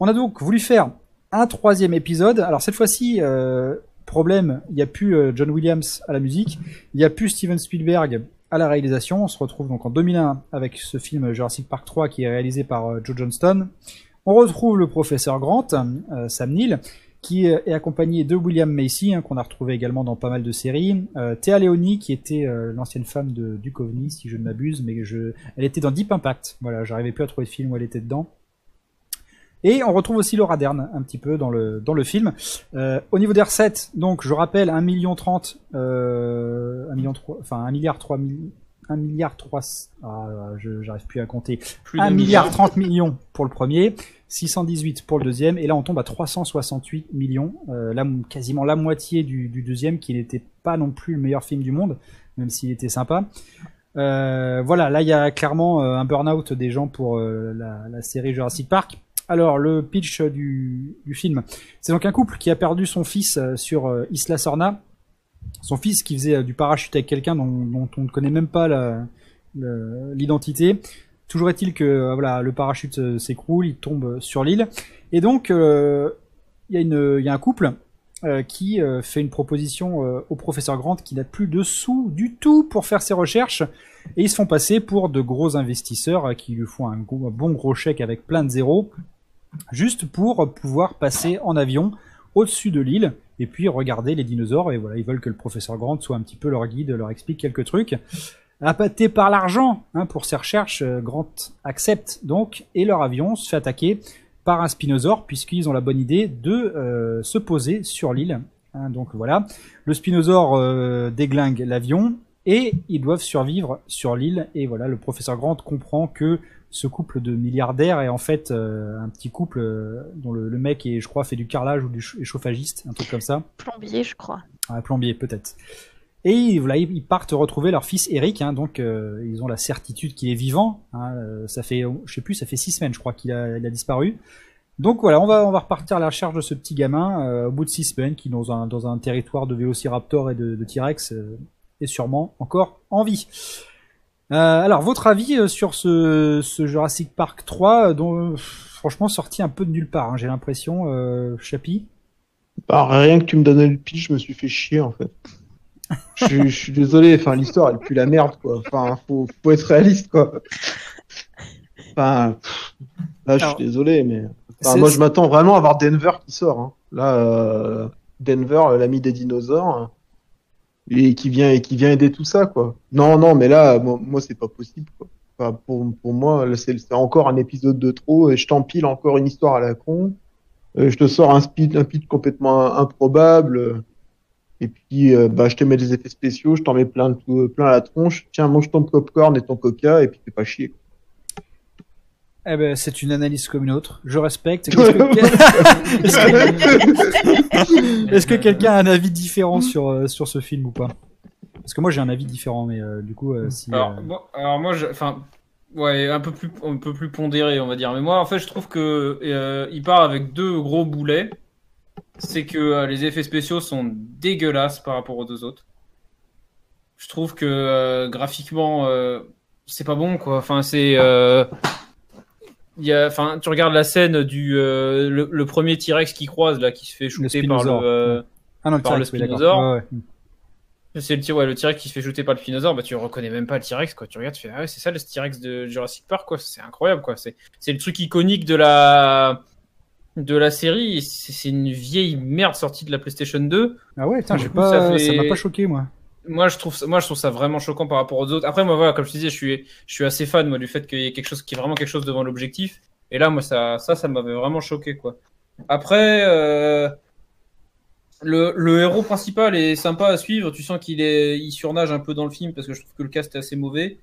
On a donc voulu faire un troisième épisode. Alors cette fois-ci, euh, problème, il n'y a plus euh, John Williams à la musique, il n'y a plus Steven Spielberg à la réalisation. On se retrouve donc en 2001 avec ce film Jurassic Park 3 qui est réalisé par Joe Johnston. On retrouve le professeur Grant, euh, Sam Neill, qui est accompagné de William Macy, hein, qu'on a retrouvé également dans pas mal de séries. Euh, Théa Leoni, qui était euh, l'ancienne femme de Duchovny, si je ne m'abuse, mais je... elle était dans Deep Impact. Voilà, j'arrivais plus à trouver de film où elle était dedans. Et on retrouve aussi Laura Dern un petit peu dans le dans le film. Euh, au niveau des recettes, donc je rappelle 1 million 30, euh, 1 million 3, enfin 1 milliard 3 1 milliard 3, ah, j'arrive plus à compter. Plus 1 d'un milliard 30 millions pour le premier, 618 pour le deuxième, et là on tombe à 368 millions, euh, la, quasiment la moitié du, deuxième, qui n'était pas non plus le meilleur film du monde, même s'il était sympa. Euh, voilà, là il y a clairement euh, un burn-out des gens pour la, série Jurassic Park. Alors le pitch du, film, c'est donc un couple qui a perdu son fils sur Isla Sorna. Son fils qui faisait du parachute avec quelqu'un dont, on ne connaît même pas l'identité. Toujours est-il que euh, voilà, le parachute euh, s'écroule, il tombe sur l'île. Et donc, euh, il y, a un couple euh, qui euh, fait une proposition euh, au professeur Grant qui n'a plus de sous du tout pour faire ses recherches. Et ils se font passer pour de gros investisseurs euh, qui lui font un bon gros chèque avec plein de zéros, juste pour pouvoir passer en avion au-dessus de l'île et puis regarder les dinosaures. Et voilà, ils veulent que le professeur Grant soit un petit peu leur guide, leur explique quelques trucs. Appâté par l'argent hein, pour ces recherches, euh, Grant accepte donc et leur avion se fait attaquer par un spinosaure puisqu'ils ont la bonne idée de euh, se poser sur l'île. Hein, donc voilà, le spinosaure euh, déglingue l'avion et ils doivent survivre sur l'île. Et voilà, le professeur Grant comprend que ce couple de milliardaires est en fait euh, un petit couple euh, dont le, le mec est, je crois, fait du carrelage ou du chauffagiste, un truc comme ça. Plombier, je crois. Plombier peut-être. Et ils- voilà, ils partent retrouver leur fils Eric, hein, donc euh, ils ont la certitude qu'il est vivant. hein, euh, ça fait, je sais plus, ça fait six semaines, je crois qu'il a, il a disparu. Donc voilà, on va on va repartir à la recherche de ce petit gamin euh, au bout de six semaines, qui dans un dans un territoire de Vélociraptor et de, de T-Rex euh, est sûrement encore en vie. Euh, alors votre avis euh, sur ce, ce Jurassic Park 3, euh, dont franchement sorti un peu de nulle part, hein, j'ai l'impression, Chapi. Bah, rien que tu me donnais le pitch, je me suis fait chier en fait. Je, suis- je suis désolé, enfin l'histoire elle pue la merde quoi. Enfin faut, faut être réaliste quoi. Enfin pff, là je Alors, suis désolé mais enfin, moi je m'attends vraiment à voir Denver qui sort. hein. Là euh, Denver l'ami des dinosaures hein, et qui vient et qui vient aider tout ça quoi. Non non mais là moi, moi, c'est pas possible quoi. Enfin, pour, pour moi c'est encore un épisode de trop et je t'empile encore une histoire à la con. Euh, je te sors un speed, un pitch complètement improbable. Euh, Et puis, euh, bah, je te mets des effets spéciaux, je t'en mets plein, de tout- plein à la tronche. Tiens, mange ton popcorn et ton coca, et puis fais pas chier. Eh ben, c'est une analyse comme une autre. Je respecte. Est-ce que, est-ce quelqu'un a un avis différent sur, euh, sur ce film ou pas? Parce que moi j'ai un avis différent, mais euh, du coup, euh, si. Alors, euh, moi, alors moi, je- enfin, ouais, un peu plus, un peu plus pondéré, on va dire. Mais moi, en fait, je trouve que euh, il part avec deux gros boulets. C'est que euh, les effets spéciaux sont dégueulasses par rapport aux deux autres. Je trouve que euh, graphiquement, euh, c'est pas bon, quoi. Enfin, c'est, y a, enfin, tu regardes la scène du le, le premier T-Rex qui croise là, qui se fait shooter par le. ah non, le par le oui, spinosaure. C'est le, ouais, le T-Rex qui se fait shooter par le Spinosaure, bah tu reconnais même pas le T-Rex, quoi. Tu regardes, tu fais, ah ouais, c'est ça le T-Rex de Jurassic Park, quoi. C'est incroyable, quoi. C'est, c'est le truc iconique de la, de la série. C'est une vieille merde sortie de la PlayStation 2. Ah ouais, putain, j'ai pas, ça fait- m'a pas choqué moi. Moi, je trouve ça, moi, je trouve ça vraiment choquant par rapport aux autres. Après, moi, voilà, comme je te disais, je suis, je suis assez fan, moi, du fait qu'il y ait quelque chose qui est vraiment quelque chose devant l'objectif. Et là, moi, ça, ça, ça m'avait vraiment choqué, quoi. Après, euh, le, le héros principal est sympa à suivre. Tu sens qu'il est, il surnage un peu dans le film parce que je trouve que le cast est assez mauvais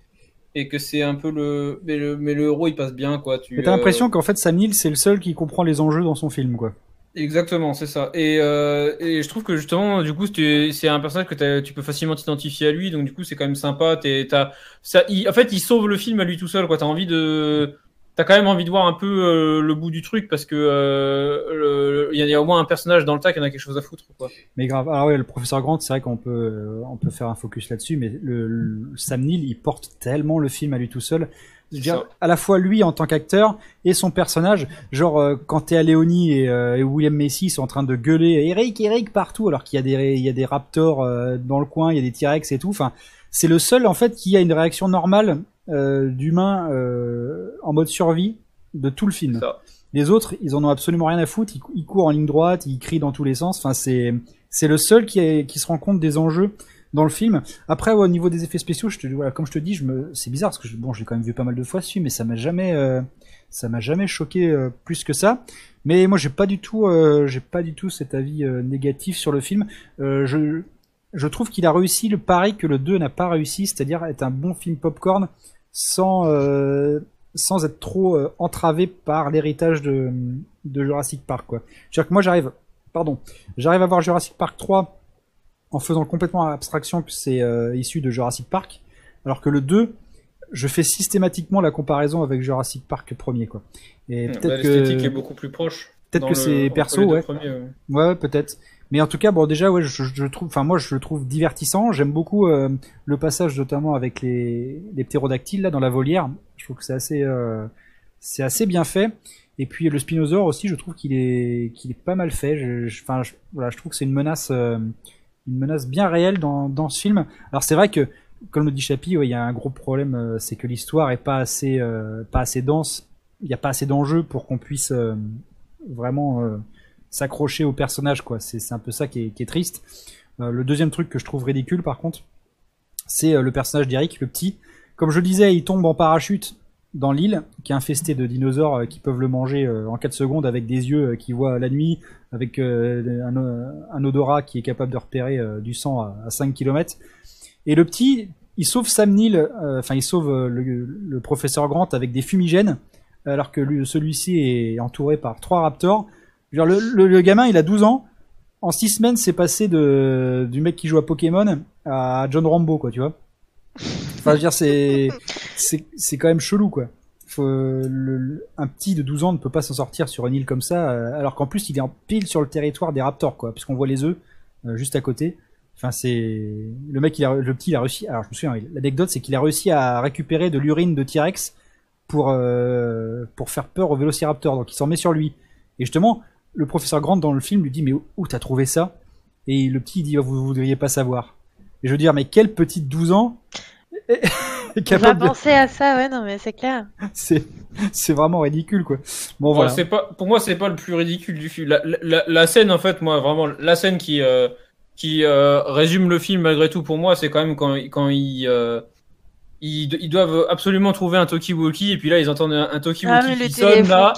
et que c'est un peu le, mais le, mais le héros, il passe bien, quoi. Tu, Mais t'as euh, l'impression qu'en fait Sam Neill c'est le seul qui comprend les enjeux dans son film, quoi. Exactement, c'est ça. Et, euh, et je trouve que justement, du coup, c'est un personnage que tu peux facilement t'identifier à lui, donc du coup, c'est quand même sympa. T'es, t'as, ça, il- en fait, il sauve le film à lui tout seul, quoi. T'as envie de, t'as quand même envie de voir un peu euh, le bout du truc parce que euh, il y, y a au moins un personnage dans le tas qui en a quelque chose à foutre, quoi. Mais grave. Alors ouais, le professeur Grant, c'est vrai qu'on peut, euh, on peut faire un focus là-dessus, mais le, le- Sam Neill, il porte tellement le film à lui tout seul. je veux dire, à la fois lui en tant qu'acteur et son personnage. Genre euh, quand t'es à Léonie et, euh, et William Macy sont en train de gueuler Eric, Eric partout, alors qu'il y a des il y a des raptors euh, dans le coin, il y a des T-Rex et tout. Enfin, c'est le seul en fait qui a une réaction normale euh, d'humain euh, en mode survie de tout le film. Ça. Les autres, ils en ont absolument rien à foutre. Ils, cou- ils courent en ligne droite, ils crient dans tous les sens. Enfin, c'est c'est le seul qui, est- qui se rend compte des enjeux dans le film. Après, ouais, au niveau des effets spéciaux, je te, voilà, comme je te dis, je me, c'est bizarre parce que je- bon, j'ai quand même vu pas mal de fois ce film, mais ça m'a jamais, euh, ça m'a jamais choqué euh, plus que ça. Mais moi, j'ai pas du tout, euh, j'ai pas du tout cet avis négatif sur le film. Je, je trouve qu'il a réussi le pari que le 2 n'a pas réussi, c'est-à-dire être un bon film popcorn sans, euh, sans être trop euh, entravé par l'héritage de, de Jurassic Park, quoi. C'est-à-dire que moi, j'arrive, pardon, j'arrive à voir Jurassic Park 3 en faisant complètement abstraction que c'est euh, issu de Jurassic Park, alors que le 2, je fais systématiquement la comparaison avec Jurassic Park premier, quoi. Et Bah, peut-être L'esthétique est que, beaucoup plus proche. peut-être que c'est perso, premiers. Ouais, ouais, peut-être. Mais en tout cas, bon, déjà, ouais, je, je trouve, enfin, moi, je le trouve divertissant. J'aime beaucoup euh, le passage, notamment avec les, les ptérodactyles là dans la volière. Je trouve que c'est assez, euh, c'est assez bien fait. Et puis le spinosaure aussi, je trouve qu'il est, qu'il est pas mal fait. Je, je- enfin, voilà, je trouve que c'est une menace, euh, une menace bien réelle dans, dans ce film. Alors c'est vrai que, comme le dit Chapi, il y a un gros problème, euh, c'est que l'histoire est pas assez, euh, pas assez dense. Il n'y a pas assez d'enjeux pour qu'on puisse euh, vraiment s'accrocher au personnage, quoi. C'est un peu ça qui est, qui est triste. Euh, le deuxième truc que je trouve ridicule, par contre, c'est euh, le personnage d'Eric, le petit. Comme je le disais, il tombe en parachute dans l'île, qui est infestée de dinosaures euh, qui peuvent le manger en 4 secondes avec des yeux qui voient la nuit, avec un, odorat qui est capable de repérer du sang à, à 5 km. Et le petit, il sauve Sam Neill, enfin il sauve le, le professeur Grant avec des fumigènes, alors que lui- celui-ci est entouré par trois raptors. Dire, le, le- gamin, il a 12 ans. En 6 semaines, c'est passé de, du mec qui joue à Pokémon à John Rambo, quoi, tu vois. Enfin, je veux dire, c'est, c'est, quand même chelou, quoi. Un petit de 12 ans ne peut pas s'en sortir sur une île comme ça, euh, alors qu'en plus, il est en pile sur le territoire des raptors, quoi, puisqu'on voit les œufs euh, juste à côté. Enfin, c'est le mec, il a, le petit, il a réussi. Alors, je me souviens, l'anecdote, c'est qu'il a réussi à récupérer de l'urine de T-Rex pour euh, pour faire peur au Vélociraptor. Donc, il s'en met sur lui. Et justement, le professeur Grant dans le film lui dit mais où, t'as trouvé ça? Et le petit il dit oh, vous devriez pas savoir. Et je veux dire mais quelle petite 12 ans est capable de... penser à ça, ouais, non, mais c'est clair. c'est c'est vraiment ridicule quoi. Bon voilà. c'est pas, pour moi, c'est pas le plus ridicule du film. La, la, la scène, en fait, moi, vraiment, la scène qui, euh, qui euh, résume le film malgré tout pour moi, c'est quand même quand, quand ils, euh, ils, ils doivent absolument trouver un talkie-walkie et puis là, ils entendent un, un Ah, talkie-walkie qui sonne là.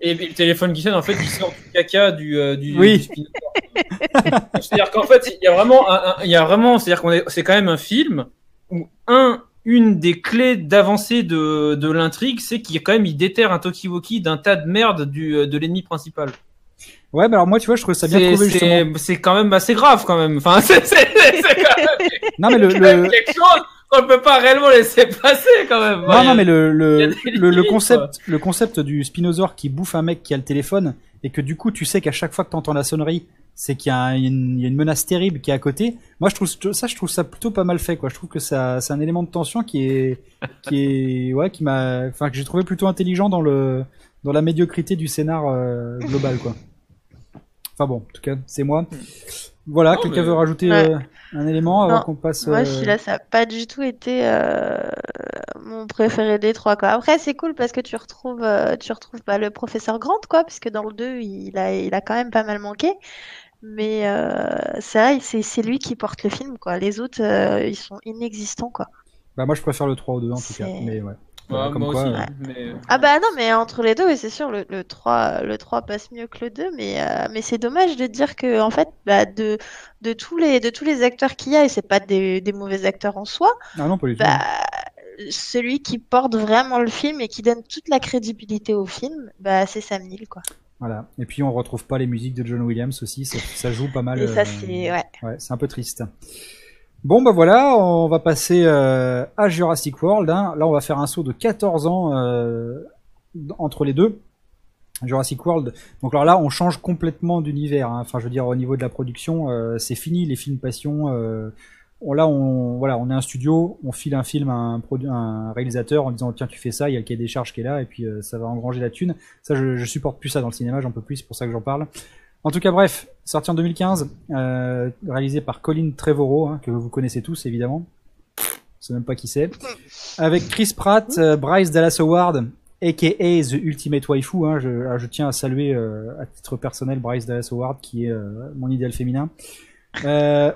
Et le téléphone qui sonne, en fait, il sort du caca du, euh, du, Oui. du c'est-à-dire qu'en fait, il y a vraiment, un, un- il y a vraiment, c'est-à-dire qu'on est, c'est quand même un film où un, une des clés d'avancée de, de l'intrigue, c'est qu'il y a quand même, il déterre un Tokiwoki d'un tas de merde du, euh, de l'ennemi principal. Ouais, bah alors moi tu vois, je trouvais ça bien C'est- trouvé justement. C'est c'est quand même assez grave quand même. Enfin, c'est c'est- c'est quand même Non mais le, le... quelque chose ne peut pas réellement laisser passer quand même. non non mais le le, le, concept le concept du spinosaure qui bouffe un mec qui a le téléphone et que du coup tu sais qu'à chaque fois que t'entends la sonnerie c'est qu'il y, y a une il y a une menace terrible qui est à côté. Moi je trouve ça je trouve ça plutôt pas mal fait quoi. Je trouve que ça c'est un élément de tension qui est qui est ouais qui m'a enfin que j'ai trouvé plutôt intelligent dans le dans la médiocrité du scénar euh, global quoi. Enfin bon, en tout cas, c'est moi. Voilà, quelqu'un mais- veut rajouter Ouais. euh, un élément avant qu'on passe Moi, euh, celui-là, ça n'a pas du tout été euh, mon préféré des trois, quoi. Après, c'est cool parce que tu retrouves, euh, tu retrouves bah, le professeur Grant, quoi, puisque dans le 2, il a, il a quand même pas mal manqué. Mais euh, c'est vrai, c'est c'est lui qui porte le film, quoi. Les autres, euh, ils sont inexistants, quoi. Bah moi je préfère le 3 au 2 en tout cas, mais ouais. Ouais, Voilà, comme moi quoi, aussi. euh, mais- Ah bah non, mais entre les deux, oui, c'est sûr, le, le 3, le 3 passe mieux que le 2, mais, euh, mais c'est dommage de dire que, en fait, bah, de, de, tous les, de tous les acteurs qu'il y a, et c'est pas des, des mauvais acteurs en soi, Ah non, pas du tout. bah, celui qui porte vraiment le film et qui donne toute la crédibilité au film, bah, c'est Sam Neill, quoi. Voilà. Et puis on retrouve pas les musiques de John Williams aussi, ça, ça joue pas mal. Et ça, euh, c'est, ouais. Ouais, c'est un peu triste. Bon bah voilà, on va passer euh, à Jurassic World. hein. Là on va faire un saut de 14 ans euh, entre les deux. Jurassic World. Donc alors là on change complètement d'univers. hein. Enfin je veux dire au niveau de la production, euh, c'est fini les films passion. on, là, on, voilà, on est un studio, on file un film à un, un réalisateur en disant tiens tu fais ça, il y a le cahier des charges qui est là et puis ça va engranger la thune. Ça, je, je supporte plus ça dans le cinéma, j'en peux plus, c'est pour ça que j'en parle. En tout cas, bref, sorti en 2015, euh, réalisé par Colin Trevorrow, hein, que vous connaissez tous évidemment. Je sais même pas qui c'est. Avec Chris Pratt, euh, Bryce Dallas Howard, aka The Ultimate Waifu. Hein, je, alors, je tiens à saluer euh, à titre personnel Bryce Dallas Howard, qui est mon idéal féminin.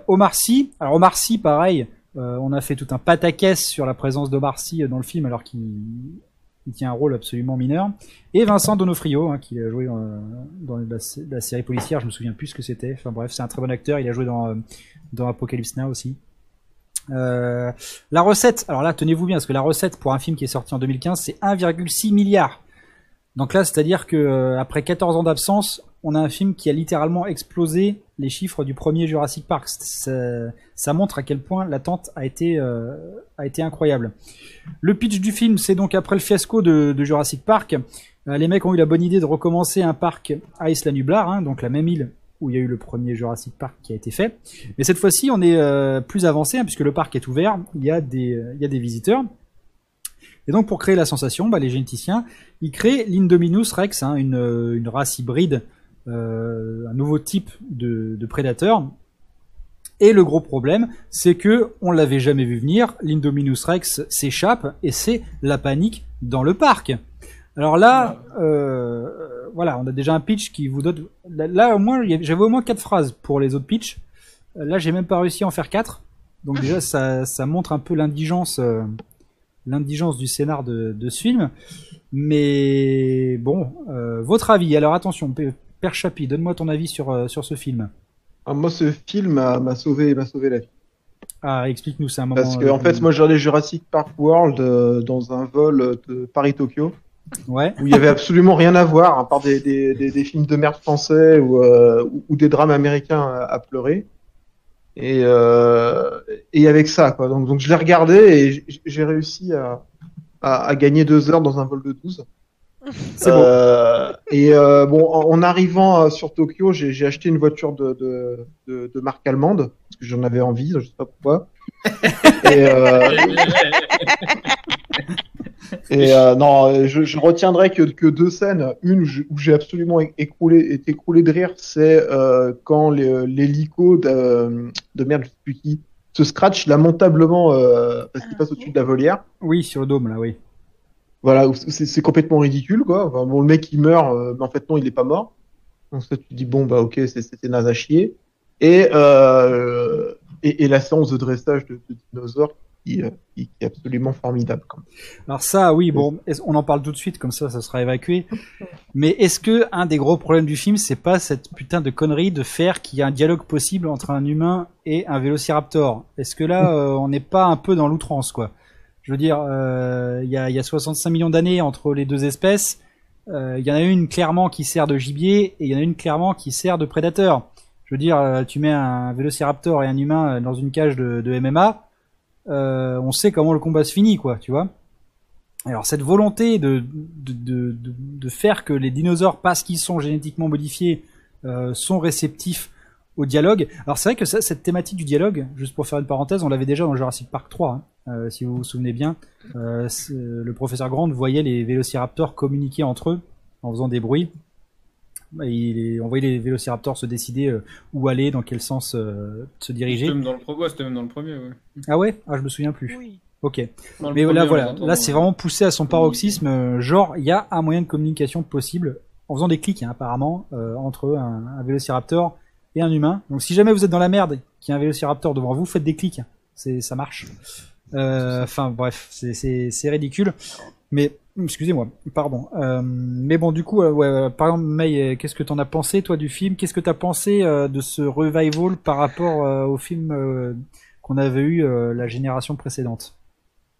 Omar Sy. Alors Omar Sy, pareil, on a fait tout un pataquès sur la présence d'Omar Sy dans le film, alors qu'il il tient un rôle absolument mineur. Et Vincent Donofrio, hein, qui a joué dans la, la série policière, je me souviens plus ce que c'était. Enfin bref, c'est un très bon acteur. Il a joué dans, euh, dans Apocalypse Now aussi. Euh, la recette, alors là, tenez-vous bien, parce que la recette pour un film qui est sorti en 2015, c'est 1,6 milliard. Donc là, c'est-à-dire que euh, après 14 ans d'absence, on a un film qui a littéralement explosé les chiffres du premier Jurassic Park. Ça, montre à quel point l'attente a été euh, a été incroyable. Le pitch du film, c'est donc après le fiasco de, Jurassic Park, euh, les mecs ont eu la bonne idée de recommencer un parc à Isla Nublar, hein, donc la même île où il y a eu le premier Jurassic Park qui a été fait. Mais cette fois-ci, on est euh, plus avancé hein, puisque le parc est ouvert, il y a des visiteurs. Et donc pour créer la sensation, bah, les généticiens, ils créent l'Indominus Rex, hein, une race hybride, euh, un nouveau type de, prédateur. Et le gros problème, c'est que on l'avait jamais vu venir. L'Indominus Rex s'échappe et c'est la panique dans le parc. Alors là, euh, voilà, on a déjà un pitch qui vous donne. Là, au moins, j'avais au moins quatre phrases pour les autres pitchs. Là, j'ai même pas réussi à en faire quatre. Donc déjà, ça, ça montre un peu l'indigence, euh, l'indigence du scénar de, ce film. Mais bon, euh, votre avis. Alors attention, Père Chapi, donne-moi ton avis sur euh, sur ce film. Ah, moi, ce film m'a sauvé, m'a sauvé la vie. Ah, explique-nous, c'est un moment. Parce que, euh, en fait, moi, j'ai regardé Jurassic Park World euh, dans un vol de Paris-Tokyo, ouais. où il y avait absolument rien à voir, à part des, des, des, des films de merde français ou, euh, ou, des drames américains à, à pleurer. Et, euh, et avec ça, quoi. Donc, donc je l'ai regardé et j'ai réussi à, à, à gagner deux heures dans un vol de 12. C'est. Euh, et euh, bon, en, en arrivant euh, sur Tokyo, j'ai j'ai acheté une voiture de, de, de, de marque allemande parce que j'en avais envie, je sais pas pourquoi. et euh, et euh, non, je, je retiendrai que, que deux scènes. Une où je- où j'ai absolument écroulé, été écroulé de rire, c'est euh, quand les- l'hélico de, de merde, je sais plus qui, se scratch lamentablement euh, parce qu'il passe au-dessus de la volière. Oui, sur le dôme là, oui. Voilà, c'est complètement ridicule, quoi. Enfin, bon, le mec, il meurt, euh, mais en fait, non, il est pas mort. Donc, ça, tu te dis, bon, bah, ok, c'était naze à chier. Et, euh, et, et la séance de dressage de, de dinosaures qui, euh, qui, est absolument formidable, quand même. Alors ça, oui, bon, on en parle tout de suite, comme ça, ça sera évacué. Mais est-ce que un des gros problèmes du film, c'est pas cette putain de connerie de faire qu'il y a un dialogue possible entre un humain et un vélociraptor? Est-ce que là, euh, on n'est pas un peu dans l'outrance, quoi? Je veux dire, euh, il y, a, y a 65 millions d'années entre les deux espèces. Euh, Il y en a une clairement qui sert de gibier et il y en a une clairement qui sert de prédateur. Je veux dire, euh, tu mets un vélociraptor et un humain dans une cage de, de MMA, euh, on sait comment le combat se finit, quoi, tu vois. Alors cette volonté de, de, de faire que les dinosaures, parce qu'ils sont génétiquement modifiés, euh, sont réceptifs au dialogue. Alors c'est vrai que ça, cette thématique du dialogue, juste pour faire une parenthèse, on l'avait déjà dans Jurassic Park 3, hein, euh, si vous vous souvenez bien. Euh, c'est- le professeur Grant voyait les vélociraptors communiquer entre eux en faisant des bruits. Il- on voyait les vélociraptors se décider euh, où aller, dans quel sens euh, se diriger. C'était même dans le pro- ouais, c'était même dans le premier. Ouais. Ah ouais? Ah je me souviens plus. Oui. Ok. Dans Mais premier, là, voilà, entend, là c'est ouais. vraiment poussé à son paroxysme. euh, Genre, il y a un moyen de communication possible en faisant des clics, hein, apparemment, euh, entre un, un vélociraptor et un humain. Donc, si jamais vous êtes dans la merde, qu'il y a un vélociraptor devant vous, faites des clics. C'est, ça marche. Euh, Enfin, bref, c'est, ridicule. Mais, excusez-moi, pardon. Euh, mais bon, du coup, euh, ouais, euh, par exemple, May, qu'est-ce que t'en as pensé, toi, du film? Qu'est-ce que t'as pensé de ce revival par rapport au film qu'on avait eu la génération précédente?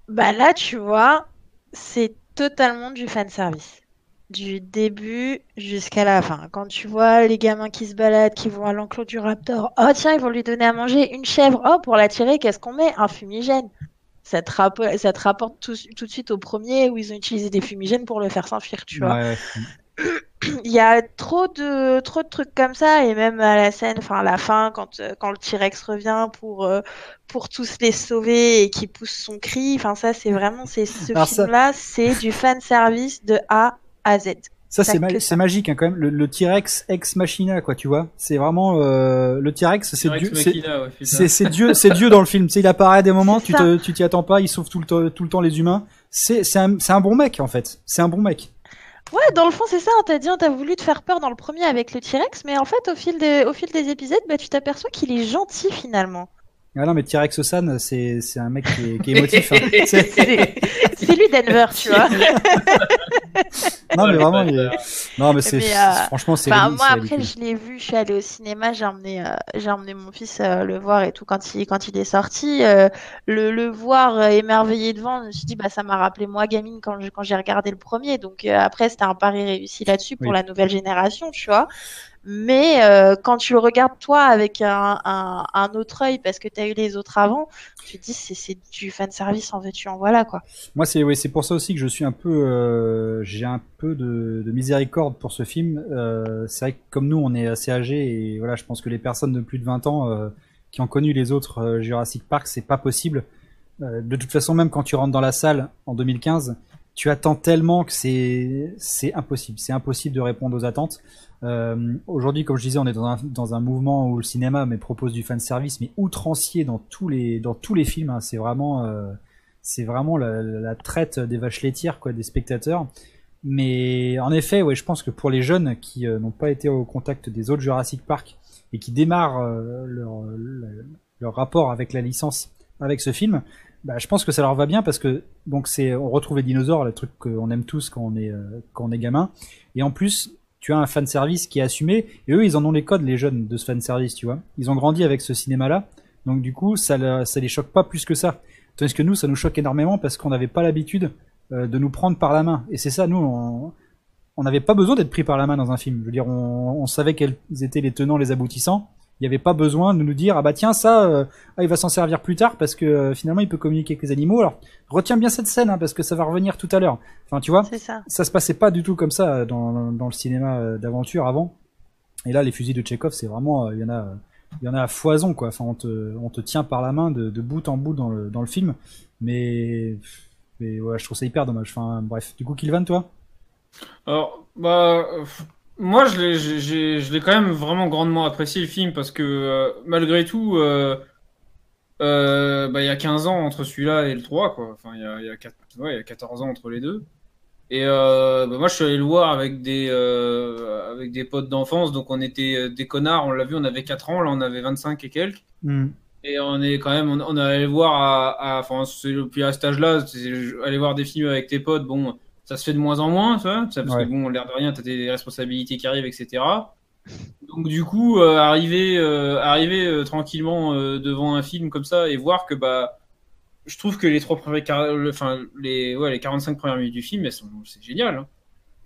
Bah là, tu vois, c'est totalement du fanservice. Du début jusqu'à la fin. Quand tu vois les gamins qui se baladent, qui vont à l'enclos du raptor, oh tiens, ils vont lui donner à manger une chèvre. Oh, pour l'attirer, qu'est-ce qu'on met? Un fumigène. Ça te, rappo- ça te rapporte tout, tout de suite au premier où ils ont utilisé des fumigènes pour le faire s'enfuir, tu vois. Ouais, il y a trop de trop de trucs comme ça et même à la scène, enfin à la fin quand euh, quand le T-Rex revient pour euh, pour tous les sauver et qui pousse son cri, enfin ça c'est vraiment c'est ce Alors ça- film-là, c'est du fan service de A à Z. Ça, c'est ma- magique hein, quand même. Le, le T-Rex ex machina, quoi, tu vois. C'est vraiment euh, le T-Rex, c'est Dieu, c'est ouais, Dieu, c'est Dieu dans le film. Il apparaît à des moments, tu ça. te, tu t'y attends pas, il sauve tout le temps, tout le temps les humains. C'est un, bon mec en fait. C'est un bon mec. Ouais, dans le fond, c'est ça. On t'a dit, on t'a voulu te faire peur dans le premier avec le T-Rex, mais en fait, au fil des, au fil des épisodes, bah, tu t'aperçois qu'il est gentil finalement. Ah non, mais T-Rex San, c'est c'est un mec qui est, qui est émotif. hein. C'est- C'est lui Denver, tu vois. Non, mais vraiment, il est- non, mais c'est euh, franchement, c'est Enfin, ridicule, moi après, je l'ai vu, je suis allée au cinéma, j'ai emmené, euh, j'ai emmené mon fils euh, le voir et tout quand il, quand il est sorti. euh, le, le voir euh, émerveillé devant, je me suis dit, bah, ça m'a rappelé moi gamine quand je- quand j'ai regardé le premier. Donc euh, après, c'était un pari réussi là-dessus pour Oui. la nouvelle génération, tu vois. Mais euh, quand tu le regardes toi avec un, autre œil parce que tu as eu les autres avant, tu te dis c'est du fan service en veux-tu en voilà quoi. Moi, c'est ouais, pour ça aussi que je suis un peu, euh, j'ai un peu de, de miséricorde pour ce film. Euh, c'est vrai que comme nous, on est assez âgés et voilà, je pense que les personnes de plus de 20 ans qui ont connu les autres Jurassic Park, c'est pas possible. De toute façon, même quand tu rentres dans la salle en 2015, tu attends tellement que c'est impossible. C'est impossible de répondre aux attentes. Euh, Aujourd'hui, comme je disais, on est dans un, mouvement où le cinéma mais propose du fan service, mais outrancier dans tous les films. hein. C'est vraiment euh, c'est vraiment la, traite des vaches laitières quoi des spectateurs. Mais en effet, ouais, je pense que pour les jeunes qui euh, n'ont pas été au contact des autres Jurassic Park et qui démarrent leur, rapport avec la licence avec ce film, bah, je pense que ça leur va bien parce que donc c'est on retrouve les dinosaures, le truc qu'on aime tous quand on est quand on est gamin, et en plus tu as un fan service qui est assumé et eux ils en ont les codes les jeunes de ce fan service, tu vois. Ils ont grandi avec ce cinéma là, donc du coup ça ça les choque pas plus que ça. Tandis que nous ça nous choque énormément parce qu'on n'avait pas l'habitude euh, de nous prendre par la main. Et c'est ça, nous, on on n'avait pas besoin d'être pris par la main dans un film. Je veux dire, on, on savait quels étaient les tenants, les aboutissants. Il n'y avait pas besoin de nous dire, ah bah tiens, ça, euh, ah, il va s'en servir plus tard parce que euh, finalement, il peut communiquer avec les animaux. Alors, retiens bien cette scène hein, parce que ça va revenir tout à l'heure. Enfin, tu vois, ça. ça se passait pas du tout comme ça dans, dans le cinéma euh, d'aventure avant. Et là, les fusils de Tchekhov, c'est vraiment, euh, il y en a, euh, il y en a à foison quoi. Enfin, on te, on te tient par la main de, de bout en bout dans le, dans le film. Mais, mais ouais, je trouve ça hyper dommage. Enfin, bref. Du coup, Kilvan, toi? Alors, bah, euh, moi, je l'ai, j'ai- je l'ai quand même vraiment grandement apprécié le film parce que euh, malgré tout, euh, euh, bah, il y a 15 ans entre celui-là et le 3, quoi. Enfin, il y a, il y a, quatre- ouais, il y a 14 ans entre les deux. Et euh, bah, moi, je suis allé le voir avec des, euh, avec des potes d'enfance, donc on était des connards, on l'a vu, on avait 4 ans, là on avait 25 et quelques. Hmm. Et on est quand même, on, on est allé voir à, enfin, puis à cet âge-là, aller voir des films avec tes potes, bon, ça se fait de moins en moins, tu vois, ça, parce Ouais. que bon, l'air de rien, t'as des responsabilités qui arrivent, etc. Donc du coup, euh, arriver, euh, arriver euh, tranquillement euh, devant un film comme ça et voir que bah, je trouve que les trois premiers, enfin les, ouais, les 45 premières minutes du film, elles sont, c'est génial. hein.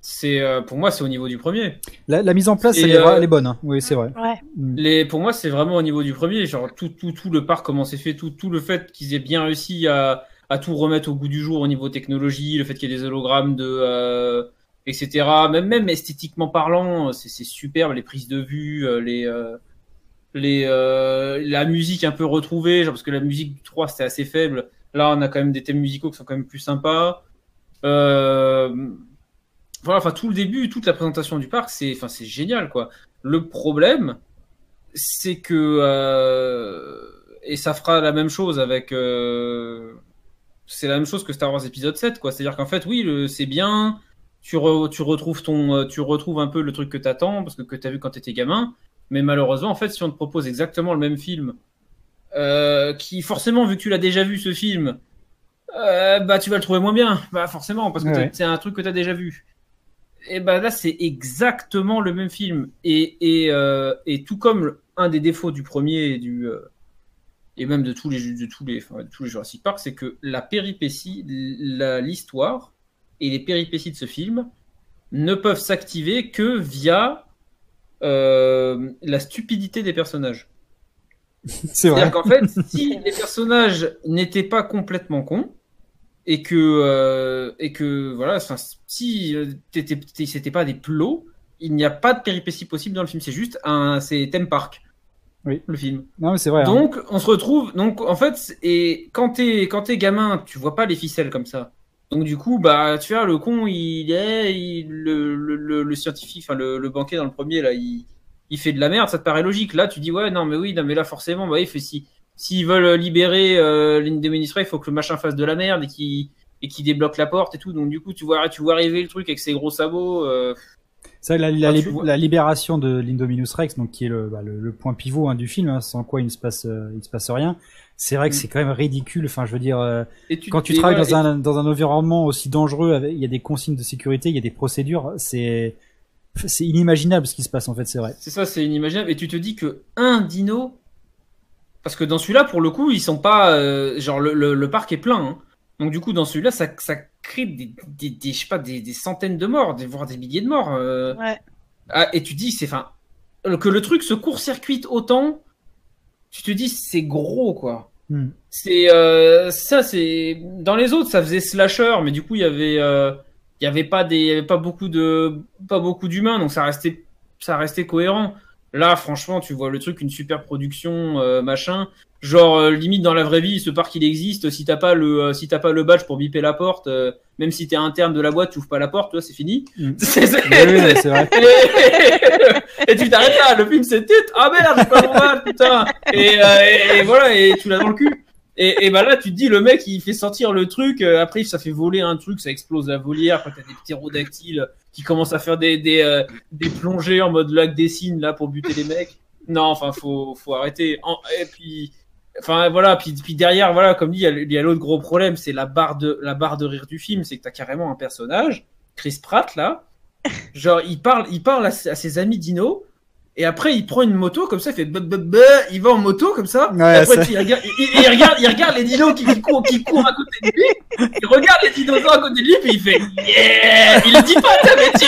C'est, euh, pour moi, c'est au niveau du premier. La, la mise en place, elle, est, euh, elle est bonne. hein. Oui, c'est vrai. Ouais. Hmm. Les, pour moi, c'est vraiment au niveau du premier, genre tout, tout, tout le parc, comment c'est fait, tout, tout le fait qu'ils aient bien réussi à, à tout remettre au goût du jour au niveau technologie, le fait qu'il y ait des hologrammes de, euh, etc. Même, même esthétiquement parlant, c'est, c'est superbe, les prises de vue, euh, les, euh, les, euh, la musique un peu retrouvée, genre parce que la musique du 3 c'était assez faible. Là, on a quand même des thèmes musicaux qui sont quand même plus sympas. Euh, voilà, enfin tout le début, toute la présentation du parc, c'est, enfin c'est génial quoi. Le problème, c'est que et ça fera la même chose avec c'est la même chose que Star Wars épisode 7 quoi, c'est-à-dire qu'en fait oui, le- c'est bien, tu, re- tu retrouves ton euh, tu retrouves un peu le truc que t'attends parce que que t'as vu quand t'étais gamin, mais malheureusement en fait si on te propose exactement le même film euh, qui forcément vu que tu l'as déjà vu ce film euh, bah tu vas le trouver moins bien, bah forcément parce que Ouais, c'est un truc que t'as déjà vu. Et ben là, c'est exactement le même film. Et, et, euh, et tout comme un des défauts du premier et du euh, et même de tous les de tous les enfin, de tous les Jurassic Park, c'est que la péripétie, l'histoire et les péripéties de ce film ne peuvent s'activer que via euh, la stupidité des personnages. C'est vrai. C'est-à-dire qu'en fait, si les personnages n'étaient pas complètement cons et que euh, et que voilà, si euh, c'était pas des plots, il n'y a pas de péripéties possibles dans le film. C'est juste un, c'est theme park. Oui. Le film. Non, mais c'est vrai. hein. Donc, on se retrouve. Donc, en fait, et quand t'es quand t'es gamin, tu vois pas les ficelles comme ça. Donc, du coup, bah, tu vois, le con, il est, il- le, le, le, scientifique, enfin, le, le banquier dans le premier, là, il, il fait de la merde, ça te paraît logique. Là, tu dis, ouais, non, mais oui, non, mais là, forcément, bah, il fait si, s'ils veulent libérer euh, des ministres, il faut que le machin fasse de la merde et qu'il et qu'il débloque la porte et tout. Donc, du coup, tu vois, tu vois arriver le truc avec ses gros sabots. euh, Ça, la, la, Ah, libération de l'Indominus Rex, donc qui est le, bah, le, le point pivot hein, du film, hein, sans quoi il ne se passe, euh, il ne se passe rien. C'est vrai que Mm. c'est quand même ridicule. Enfin, je veux dire, euh, tu, quand tu travailles dans un dans un environnement aussi dangereux, avec, il y a des consignes de sécurité, il y a des procédures. C'est c'est inimaginable ce qui se passe en fait. C'est vrai. C'est ça, c'est inimaginable. Et tu te dis que un dino, parce que dans celui-là, pour le coup, ils sont pas, euh, genre le, le, le parc est plein. hein. Donc du coup, dans celui-là, ça, ça crée des, des, des, je sais pas, des, des centaines de morts, des, voire des milliers de morts. euh. Ouais. Ah, et tu dis, c'est, enfin, que le truc se court-circuite autant, tu te dis, c'est gros, quoi. Hmm. C'est euh, ça, c'est dans les autres, ça faisait slasher, mais du coup, il y avait, euh, il y avait pas des, il y avait pas beaucoup de, pas beaucoup d'humains, donc ça restait, ça restait cohérent. Là, franchement, tu vois le truc, une super production, euh, machin. Genre euh, limite dans la vraie vie, ce parc il existe. Si t'as pas le, euh, si t'as pas le badge pour biper la porte, euh, même si t'es interne de la boîte, tu ouvres pas la porte, toi c'est fini. Mm. C'est- c'est- Oui, c'est vrai. et, et tu t'arrêtes là, le film c'est tut, ah merde, j'ai pas mon badge, putain. Et, euh, et, voilà, et tu l'as dans le cul. Et, et bah là, tu te dis, le mec, il fait sortir le truc, euh, après, ça fait voler un truc, ça explose la volière, après, t'as des ptérodactyles qui commencent à faire des, des, euh, des plongées en mode lac des signes, là, pour buter les mecs. Non, enfin, faut, faut arrêter. En- et puis, enfin, voilà, puis, puis derrière, voilà, comme dit, il y a, l'autre gros problème, c'est la barre de, la barre de rire du film, c'est que t'as carrément un personnage, Chris Pratt, là, genre, il parle, il parle à, ses- à ses amis dino, et après, il prend une moto, comme ça, il fait bub, bub, bub, il va en moto, comme ça, Ouais, et après, ça- tu- il, regarde, il, il- il regarde, il regarde les dinos qui, qui courent, qui courent à côté de lui. Il regarde les dinosaures à côté de lui, puis il fait Yeah Il le dit pas, t'as, mais, tu,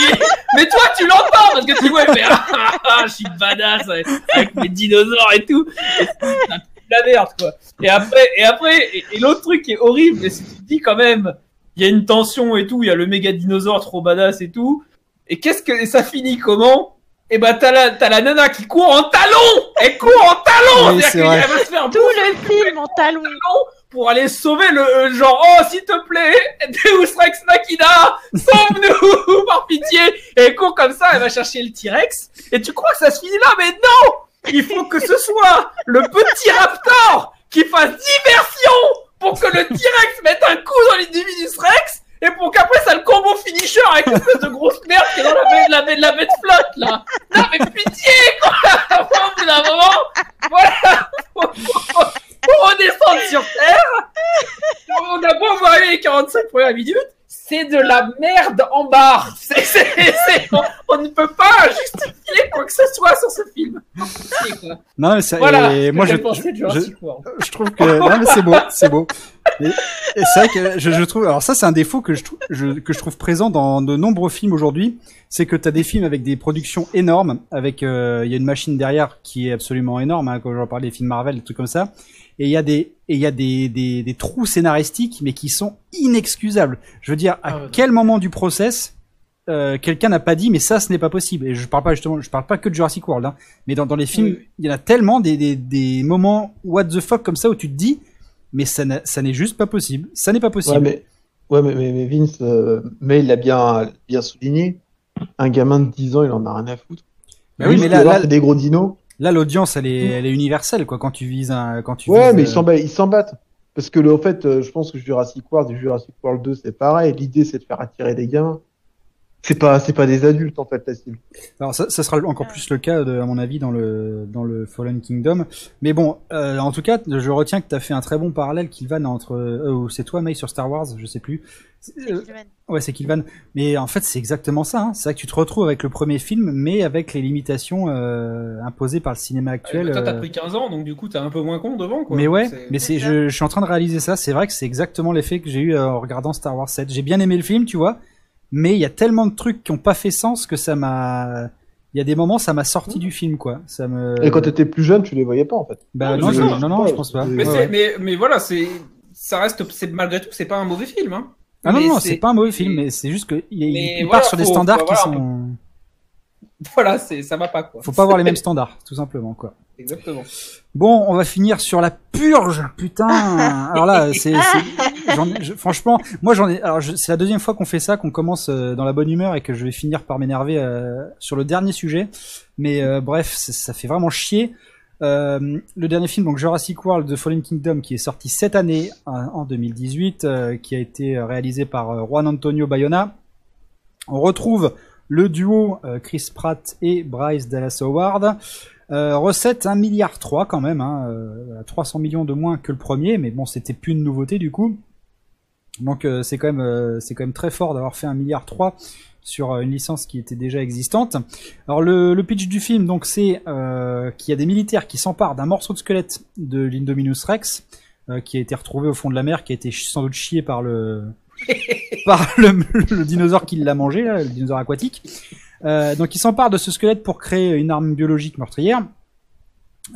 mais toi, tu l'entends, parce que tu vois, il fait Ah, ah, ah, je suis badass avec, avec mes dinosaures et tout. Et la merde, quoi. Et après, et après, et, et l'autre truc qui est horrible, c'est que tu te dis quand même, il y a une tension et tout, il y a le méga dinosaure trop badass et tout. Et qu'est-ce que et ça finit comment? Et bah t'as la t'as la nana qui court en talons. Elle court en talons. Oui, C'est-à-dire c'est qu'elle vrai. va se faire Tout le film en talons. pour aller sauver le euh, genre oh s'il te plaît Deus Rex Machina sauve-nous par pitié et elle court comme ça elle va chercher le T-Rex et tu crois que ça se finit là? Mais non il faut que ce soit le petit raptor qui fasse diversion pour que le T-Rex mette un coup dans l'Individus Rex et pour qu'après ça le combo finisher avec une espèce de grosse merde qui est dans la baie, la la flotte là. Non mais pitié quoi. Au bout d'un moment voilà. Faut- faut redescendre sur Terre. On n'a pas envoyé les 45 premières minutes, c'est de la merde en barre. C'est, c'est, c'est- on, on ne peut pas justifier quoi que ce soit sur ce film. Non, mais ça, Voilà. et moi je, je, World. je trouve que non mais c'est beau, c'est beau. Et, et c'est vrai que je, je trouve, alors ça c'est un défaut que je, trou- je que je trouve présent dans de nombreux films aujourd'hui, c'est que t'as des films avec des productions énormes, avec euh, il y a une machine derrière qui est absolument énorme, hein, quand j'en parlais des films Marvel, des trucs comme ça, et il y a des et il y a des, des des trous scénaristiques mais qui sont inexcusables. Je veux dire, à Ah ouais. quel moment du process euh, quelqu'un n'a pas dit mais ça ce n'est pas possible et je parle pas justement je parle pas que de Jurassic World hein, mais dans, dans les films Oui. il y en a tellement des, des, des moments what the fuck comme ça où tu te dis mais ça n'est juste pas possible ça n'est pas possible Ouais, mais, ouais, mais, mais, mais Vince, euh, mais il l'a bien, bien souligné. Un gamin de 10 ans, il en a rien à foutre. Bah oui, mais là- là- c'est des gros dinos. Là l'audience elle est elle est universelle quoi quand tu vises un quand tu Ouais, vises, mais euh, ils s'en ba- ils s'en battent. Parce que, le, en fait, euh, je pense que Jurassic World et Jurassic World 2, c'est pareil. L'idée, c'est de faire attirer des gamins. C'est pas, c'est pas des adultes, en fait, la cible. Alors ça, ça sera encore plus le cas, de, à mon avis, dans le dans le Fallen Kingdom. Mais bon, euh, en tout cas, je retiens que tu as fait un très bon parallèle, Kilvan, entre... Euh, ou c'est toi, May, sur Star Wars, je sais plus. Euh, ouais, c'est Kilvan. Mais en fait, c'est exactement ça. Hein. C'est vrai que tu te retrouves avec le premier film, mais avec les limitations euh, imposées par le cinéma actuel. Toi, t'as euh, pris 15 ans, donc du coup, t'es un peu moins con devant. Quoi. mais ouais, mais c'est, je, je suis en train de réaliser ça. C'est vrai que c'est exactement l'effet que j'ai eu en regardant Star Wars 7. J'ai bien aimé le film, tu vois, mais il y a tellement de trucs qui ont pas fait sens que ça m'a. Il y a des moments, ça m'a sorti du film, quoi. Ça me. Et quand t'étais plus jeune, tu les voyais pas, en fait. Bah non, je- non, non, je pense pas. Mais, Ouais, c'est- ouais. mais, mais voilà, c'est, ça reste, c'est malgré tout, c'est pas un mauvais film. Hein. Ah non, Mais non, c'est- c'est pas un mauvais film, mais c'est juste que il, il- Mais il voilà, part sur des standards faut- qui sont. Voilà, c'est ça va pas quoi. Faut pas avoir les mêmes standards, tout simplement quoi. Exactement. Bon, on va finir sur la purge, putain. Alors là, c'est, franchement, moi j'en ai. Alors c'est la deuxième fois qu'on fait ça, qu'on commence euh, dans la bonne humeur et que je vais finir par m'énerver euh, sur le dernier sujet. Mais euh, bref, ça, fait vraiment chier. Euh, le dernier film, donc Jurassic World The Fallen Kingdom, qui est sorti cette année, euh, en 2018, euh, qui a été réalisé par Juan Antonio Bayona. On retrouve le duo euh, Chris Pratt et Bryce Dallas Howard. Euh, recette 1 milliard 3 quand même, hein, euh, 300 millions de moins que le premier, mais bon c'était plus une nouveauté du coup. Donc euh, c'est quand même euh, très fort d'avoir fait 1 milliard 3 sur euh, une licence qui était déjà existante. Alors le, pitch du film donc c'est euh, qu'il y a des militaires qui s'emparent d'un morceau de squelette de l'Indominus Rex euh, qui a été retrouvé au fond de la mer, qui a été sans doute chié par le par le, le dinosaure qui l'a mangé, là, le dinosaure aquatique. Euh, donc il s'empare de ce squelette pour créer une arme biologique meurtrière.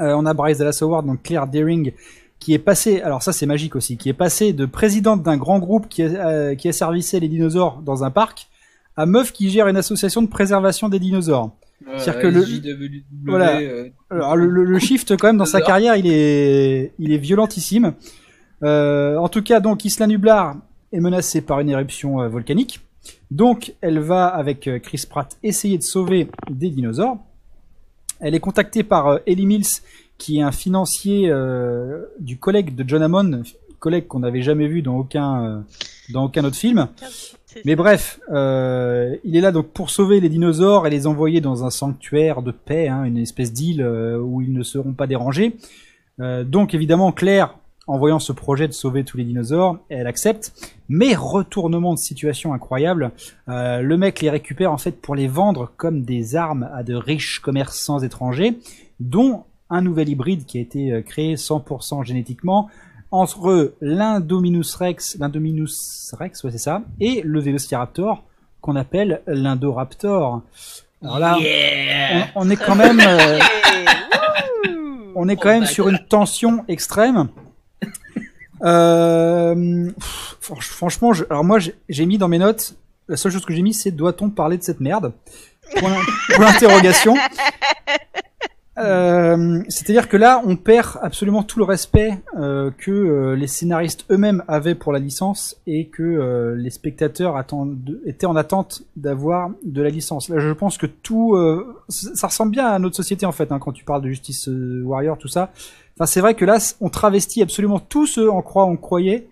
Euh, on a Bryce Dallas Howard, donc Claire Deering, qui est passée, alors ça c'est magique aussi, qui est passée de présidente d'un grand groupe qui, euh, qui asservissait les dinosaures dans un parc, à meuf qui gère une association de préservation des dinosaures. C'est-à-dire que le- Voilà. euh, Alors le, le- le shift quand même dans sa carrière, il est, il est violentissime. Euh, en tout cas, donc Isla Nublar est menacée par une éruption euh, volcanique. Donc, elle va avec euh, Chris Pratt essayer de sauver des dinosaures. Elle est contactée par euh, Ellie Mills, qui est un financier euh, du collègue de John Hammond, collègue qu'on n'avait jamais vu dans aucun, euh, dans aucun autre film. Mais bref, euh, il est là donc pour sauver les dinosaures et les envoyer dans un sanctuaire de paix, hein, une espèce d'île où ils ne seront pas dérangés. Donc évidemment, Claire, en voyant ce projet de sauver tous les dinosaures, elle accepte. Mais retournement de situation incroyable, euh, le mec les récupère en fait pour les vendre comme des armes à de riches commerçants étrangers, dont un nouvel hybride qui a été euh, créé 100% génétiquement entre l'Indominus Rex, l'Indominus Rex, ouais c'est ça, et le Velociraptor qu'on appelle l'Indoraptor. Alors là, on, on est quand même, euh, on est quand même sur une tension extrême. Euh, franchement, je- alors moi j'ai- mis dans mes notes, la seule chose que j'ai mis c'est doit-on parler de cette merde? Point d'interrogation. Euh, C'est-à-dire que là, on perd absolument tout le respect euh, que euh, les scénaristes eux-mêmes avaient pour la licence et que les spectateurs attendent, étaient en attente d'avoir de la licence. Là, je pense que tout, ça ressemble bien à notre société en fait, hein, quand tu parles de Justice Warrior, tout ça. Enfin, c'est vrai que là, on travestit absolument tout ce en quoi on croyait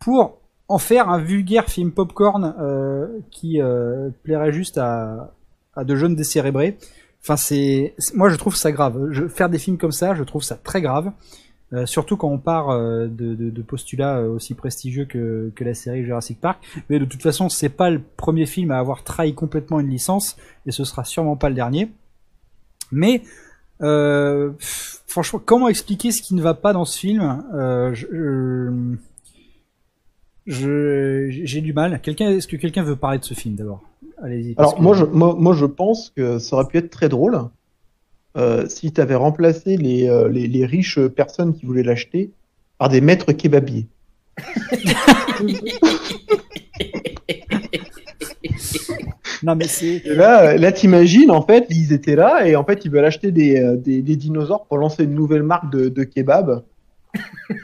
pour en faire un vulgaire film popcorn euh, qui euh, plairait juste à, de jeunes décérébrés. Enfin, c'est, c'est- moi je trouve ça grave. Je, faire des films comme ça, je trouve ça très grave. Euh, surtout quand on part euh, de, de, de postulats euh, aussi prestigieux que, que la série Jurassic Park. Mais de toute façon, c'est pas le premier film à avoir trahi complètement une licence, et ce sera sûrement pas le dernier. Mais euh, franchement, comment expliquer ce qui ne va pas dans ce film euh, je, je- je- j'ai du mal. Quelqu'un, est-ce que quelqu'un veut parler de ce film d'abord? Allez-y. Alors que- moi je, moi, moi, je pense que ça aurait pu être très drôle euh, si tu avais remplacé les, euh, les, les riches personnes qui voulaient l'acheter par des maîtres kebabiers. Non mais c'est Et là, là t'imagines, en fait, ils étaient là et en fait, ils veulent acheter des, euh, des, des dinosaures pour lancer une nouvelle marque de, de kebab.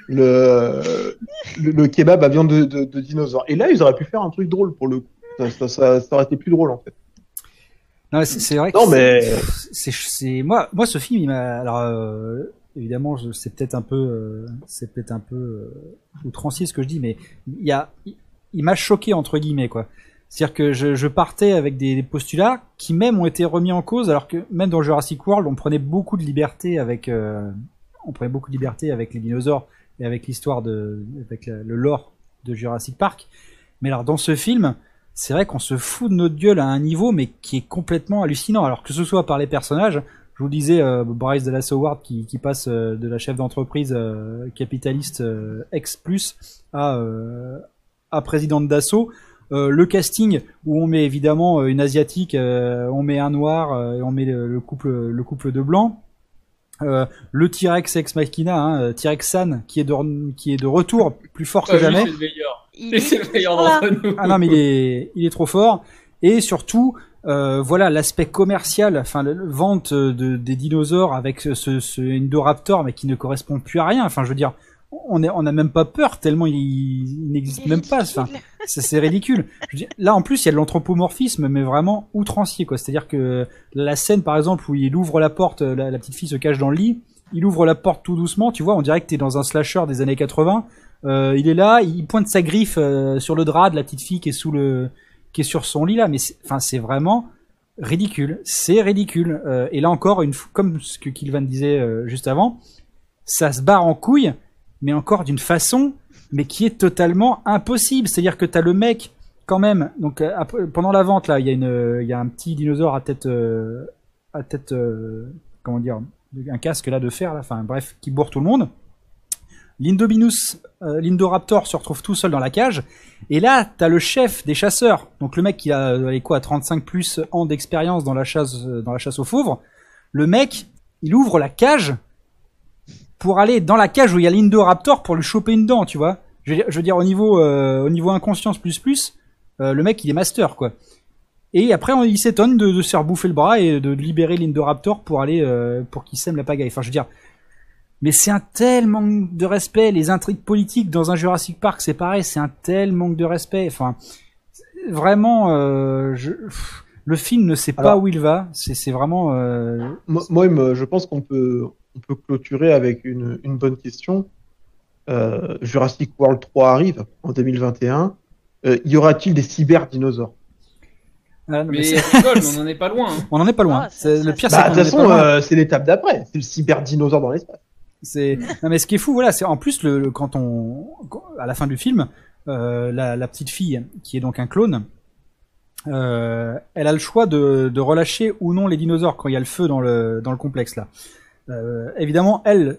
Le, le, le kebab à viande de, de, de dinosaure. Et là, ils auraient pu faire un truc drôle pour le coup. Ça, ça, ça, ça aurait été plus drôle, en fait. non, mais c'est vrai. que Non, mais c'est moi moi ce film il m'a alors euh, évidemment c'est peut-être un peu euh, c'est peut-être un peu euh, outrancier ce que je dis mais il y a il, il m'a choqué entre guillemets quoi c'est-à-dire que je, partais avec des, postulats qui même ont été remis en cause alors que même dans Jurassic World on prenait beaucoup de liberté avec euh, on prenait beaucoup de liberté avec les dinosaures et avec l'histoire de avec le lore de Jurassic Park mais alors dans ce film c'est vrai qu'on se fout de notre gueule à un niveau, mais qui est complètement hallucinant. Alors que ce soit par les personnages, je vous disais euh, Bryce Dallas Howard qui, passe euh, de la chef d'entreprise euh, capitaliste ex plus à, à présidente d'assaut. Euh, le casting où on met évidemment euh, une asiatique, euh, on met un noir, euh, et on met le, le couple le couple de blancs. Euh, le T-Rex ex machina, hein, T-Rex San qui est de qui est de retour plus fort que Ah, lui, jamais. C'est le meilleur. Il C'est le meilleur d'entre nous. Ah non, mais il est, il est trop fort. Et surtout, euh, voilà l'aspect commercial, enfin le, le vente de, des dinosaures avec ce, ce Indoraptor, mais qui ne correspond plus à rien. Enfin, je veux dire, on est, on a même pas peur tellement il, il n'existe même pas. Enfin, c'est c'est ridicule. Je là, en plus, il y a de l'anthropomorphisme, mais vraiment outrancier, quoi. C'est-à-dire que la scène, par exemple, où il ouvre la porte, la, la petite fille se cache dans le lit, il ouvre la porte tout doucement, tu vois, on dirait que t'es dans un slasher des années 80. Euh, il est là, il pointe sa griffe euh, sur le drap de la petite fille qui est sous le, qui est sur son lit là, mais c'est- enfin, c'est vraiment ridicule. C'est ridicule. Euh, et là encore, une, comme ce que Kilvan disait juste avant, ça se barre en couille, mais encore d'une façon, mais qui est totalement impossible. C'est-à-dire que t'as le mec, quand même, donc euh, pendant la vente là, il y a une, euh, y a un petit dinosaure à tête, euh, à tête, euh, comment dire, un casque là de fer, là, enfin bref, qui bourre tout le monde. L'Indobinus, euh, l'Indoraptor se retrouve tout seul dans la cage. Et là, t'as le chef des chasseurs, donc le mec qui a allez, quoi, 35 plus ans d'expérience dans la chasse, dans la chasse aux fauves. Le mec, il ouvre la cage pour aller dans la cage où il y a l'Indoraptor pour lui choper une dent, tu vois. Je veux dire, je veux dire au niveau, euh, au niveau inconscience plus plus, euh, le mec il est master quoi. Et après on- il s'étonne de, de se faire bouffer le bras et de libérer l'Indoraptor pour aller, euh, pour qu'il sème la pagaille. Enfin, je veux dire. Mais c'est un tel manque de respect. Les intrigues politiques dans un Jurassic Park, c'est pareil. C'est un tel manque de respect. Enfin, vraiment, euh, je, pff, le film ne sait pas où il va. C'est vraiment. euh, Moi, je pense qu'on peut, on peut clôturer avec une, une bonne question. Euh, Jurassic World 3 arrive en 2021. Euh, y aura-t-il des cyberdinosaures? Ah, mais Mais rigole, on n'en est pas loin. hein. on n'en est pas loin. Ah, C'est- ça- le pire, Bah, c'est De toute façon, euh, c'est l'étape d'après. C'est le cyberdinosaure dans l'espace. C'est non mais ce qui est fou voilà c'est en plus le, le- quand on à la fin du film euh, la, la petite fille qui est donc un clone euh, elle a le choix de, de relâcher ou non les dinosaures quand il y a le feu dans le dans le complexe là Euh, évidemment elle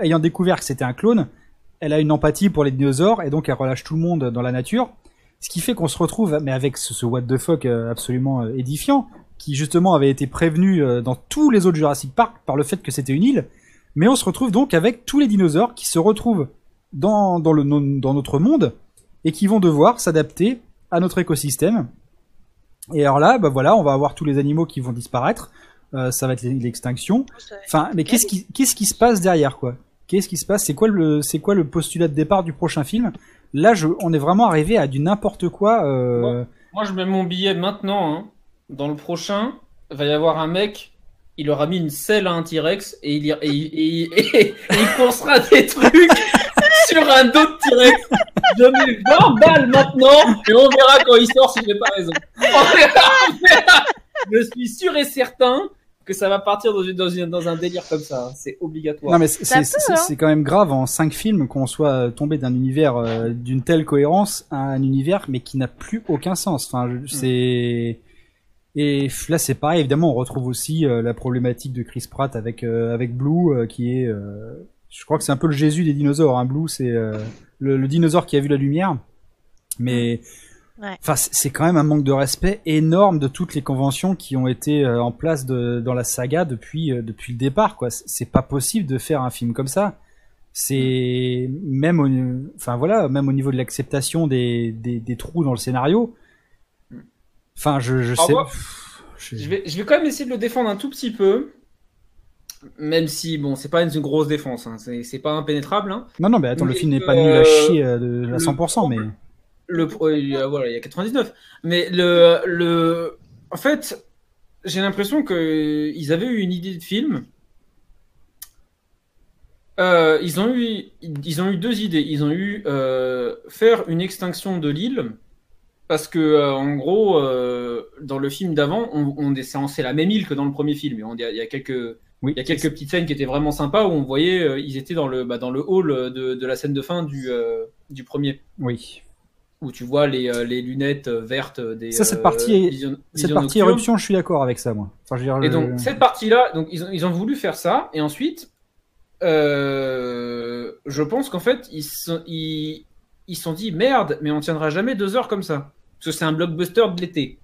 ayant découvert que c'était un clone elle a une empathie pour les dinosaures et donc elle relâche tout le monde dans la nature ce qui fait qu'on se retrouve mais avec ce, what the fuck euh, absolument euh, édifiant qui justement avait été prévenu dans tous les autres Jurassic Park par le fait que c'était une île mais on se retrouve donc avec tous les dinosaures qui se retrouvent dans, dans notre monde et qui vont devoir s'adapter à notre écosystème. Et alors là, bah voilà, on va avoir tous les animaux qui vont disparaître. Euh, ça va être l'extinction. Enfin, mais qu'est-ce qui, qu'est-ce qui se passe derrière, quoi? Qu'est-ce qui se passe? C'est quoi le, c'est quoi le postulat de départ du prochain film? Là, je, on est vraiment arrivé à du n'importe quoi. Euh... Moi, je mets mon billet maintenant. hein. Dans le prochain, il va y avoir un mec. Il aura mis une selle à un T-Rex et il, et, et- et- et il construira des trucs sur un dos de T-Rex. Je mets 20 balles maintenant et on verra quand il sort si j'ai pas raison. On verra, on verra. Je suis sûr et certain que ça va partir dans, une- dans, une- dans un délire comme ça. hein. C'est obligatoire. Non mais c'est hein. quand même grave en cinq films qu'on soit tombé d'un univers euh, d'une telle cohérence à un univers mais qui n'a plus aucun sens. Enfin, je- c'est et là c'est pareil. Évidemment, on retrouve aussi euh, la problématique de Chris Pratt avec euh, avec Blue euh, qui est, euh, je crois que c'est un peu le Jésus des dinosaures. Hein. Blue, c'est euh, le, le dinosaure qui a vu la lumière. Mais Ouais. Enfin, c'est quand même un manque de respect énorme de toutes les conventions qui ont été euh, en place de, dans la saga depuis euh, depuis le départ. Quoi, C'est- pas possible de faire un film comme ça. C'est même, au, enfin voilà, même au niveau de l'acceptation des, des, des trous dans le scénario. Enfin, je, je sais. moi, je- Je vais, je vais quand même essayer de le défendre un tout petit peu. Même si, bon, c'est pas une grosse défense, hein. c'est pas impénétrable. Hein. Non, non, mais attends, le film n'est pas euh, nul à chier euh, de, à le 100%, mais Le, pro- euh, il y a- voilà, il y a 99. Mais le, le, en fait, j'ai l'impression que ils avaient eu une idée de film. Euh, ils ont eu, ils ont eu deux idées. Ils ont eu euh, faire une extinction de l'île parce que euh, en gros, euh, dans le film d'avant, on, on est- c'est la même île que dans le premier film. Il y a, il y a quelques, oui. il y a quelques petites scènes qui étaient vraiment sympas où on voyait, euh, ils étaient dans le, bah, dans le hall de, de la scène de fin du, euh, du premier Oui. Où tu vois les, euh, les lunettes euh, vertes des. Ça, cette euh, partie- Vision- Cette Vision partie éruption, je suis d'accord avec ça, moi. Enfin, je veux dire, Et le- donc cette partie-là, donc ils ont, ils ont voulu faire ça, et ensuite, euh, je pense qu'en fait ils se sont, ils, ils se sont dit merde, mais on tiendra jamais deux heures comme ça, parce que c'est un blockbuster de l'été.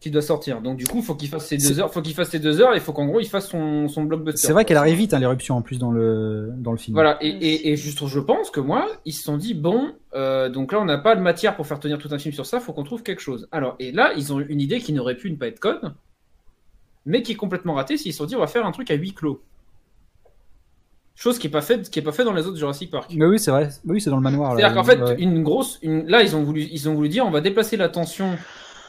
Qui doit sortir. Donc du coup, faut qu'il fasse ses deux heures, faut qu'il fasse ses deux heures, et faut qu'en gros il fasse son, son blockbuster. C'est vrai qu'elle arrive vite, hein, l'éruption en plus dans le dans le film. Voilà, et, et, et juste, je pense que moi, ils se sont dit, bon, euh, donc là, on n'a pas de matière pour faire tenir tout un film sur ça, faut qu'on trouve quelque chose. Alors, et là, ils ont une idée qui n'aurait pu ne pas être conne, mais qui est complètement ratée, s'ils se sont dit, on va faire un truc à huis clos. Chose qui est pas faite, qui est pas fait dans les autres Jurassic Park. Mais oui, c'est vrai. Oui, c'est dans le manoir. C'est-à-dire qu'en fait, Ouais. une grosse, une... là, ils ont voulu, ils ont voulu dire, on va déplacer la tension,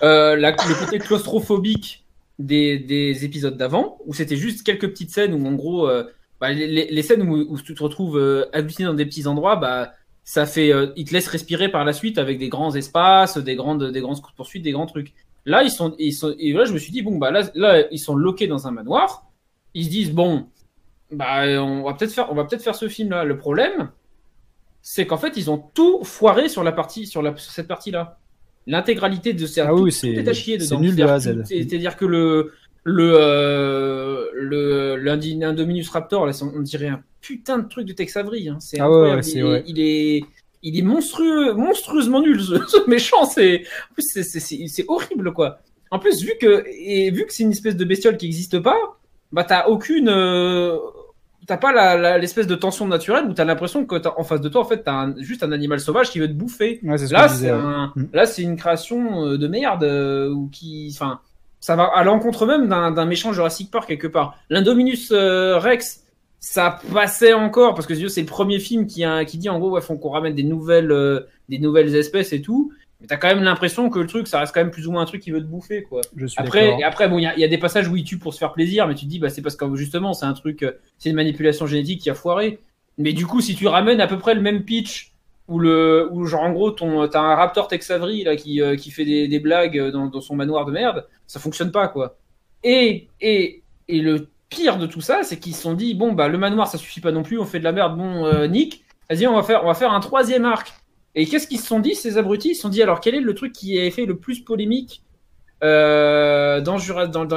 la- le côté claustrophobique des, des épisodes d'avant, où c'était juste quelques petites scènes où, en gros, euh, bah, les, les- les scènes où, où tu te retrouves euh, agglutiné dans des petits endroits, bah, ça fait, euh, ils te laissent respirer par la suite avec des grands espaces, des grandes, des grandes poursuites, des grands trucs. Là, ils sont, ils sont, et là, je me suis dit, bon, bah, là, là, ils sont loqués dans un manoir. Ils se disent, bon, bah, on va peut-être faire, on va peut-être faire ce film-là. Le problème, c'est qu'en fait, ils ont tout foiré sur la partie, sur, la, sur cette partie-là. L'intégralité de ces, Ah oui, c'est- est à chier c'est dedans. nul de A à Z. C'est-à-dire que le, le, euh, le, l'Indi- l'Indominus Raptor, là, on dirait un putain de truc de Tex Avery. Hein. C'est Ah ouais, ouais, il, est, il est, il est monstrueux, monstrueusement nul. Ce, ce méchant, c'est, en plus, c'est horrible, quoi. En plus, vu que, et vu que c'est une espèce de bestiole qui n'existe pas, bah, t'as aucune, euh, t'as pas l'espèce de tension naturelle où t'as l'impression que t'as- en face de toi, en fait, t'as un- juste un animal sauvage qui veut te bouffer. Ouais, ce Là, c'est un... Mm. là, c'est une création euh, de merde euh, ou qui, enfin, ça va à l'encontre même d'un d'un méchant Jurassic Park quelque part. L'Indominus euh, Rex, ça passait encore parce que c'est le premier film qui, a, qui dit en gros, ouais, faut qu'on ramène des nouvelles, euh, des nouvelles espèces et tout. Mais t'as quand même l'impression que le truc, ça reste quand même plus ou moins un truc qui veut te bouffer, quoi. Je suis Après, et après, bon, il y a, il y a des passages où il tue pour se faire plaisir, mais tu te dis, bah, c'est parce que justement, c'est un truc, euh, c'est une manipulation génétique qui a foiré. Mais du coup, si tu ramènes à peu près le même pitch, où le, où genre en gros, ton, t'as un Raptor Tex Avery là qui, euh, qui fait des, des blagues dans, dans son manoir de merde, ça fonctionne pas, quoi. Et, et, et le pire de tout ça, c'est qu'ils se sont dit, bon, bah, le manoir, ça suffit pas non plus, on fait de la merde, bon, euh, Nick, vas-y, on va faire, on va faire un troisième arc. Et qu'est-ce qu'ils se sont dit, ces abrutis? Ils se sont dit, alors, quel est le truc qui a fait le plus polémique euh, dans,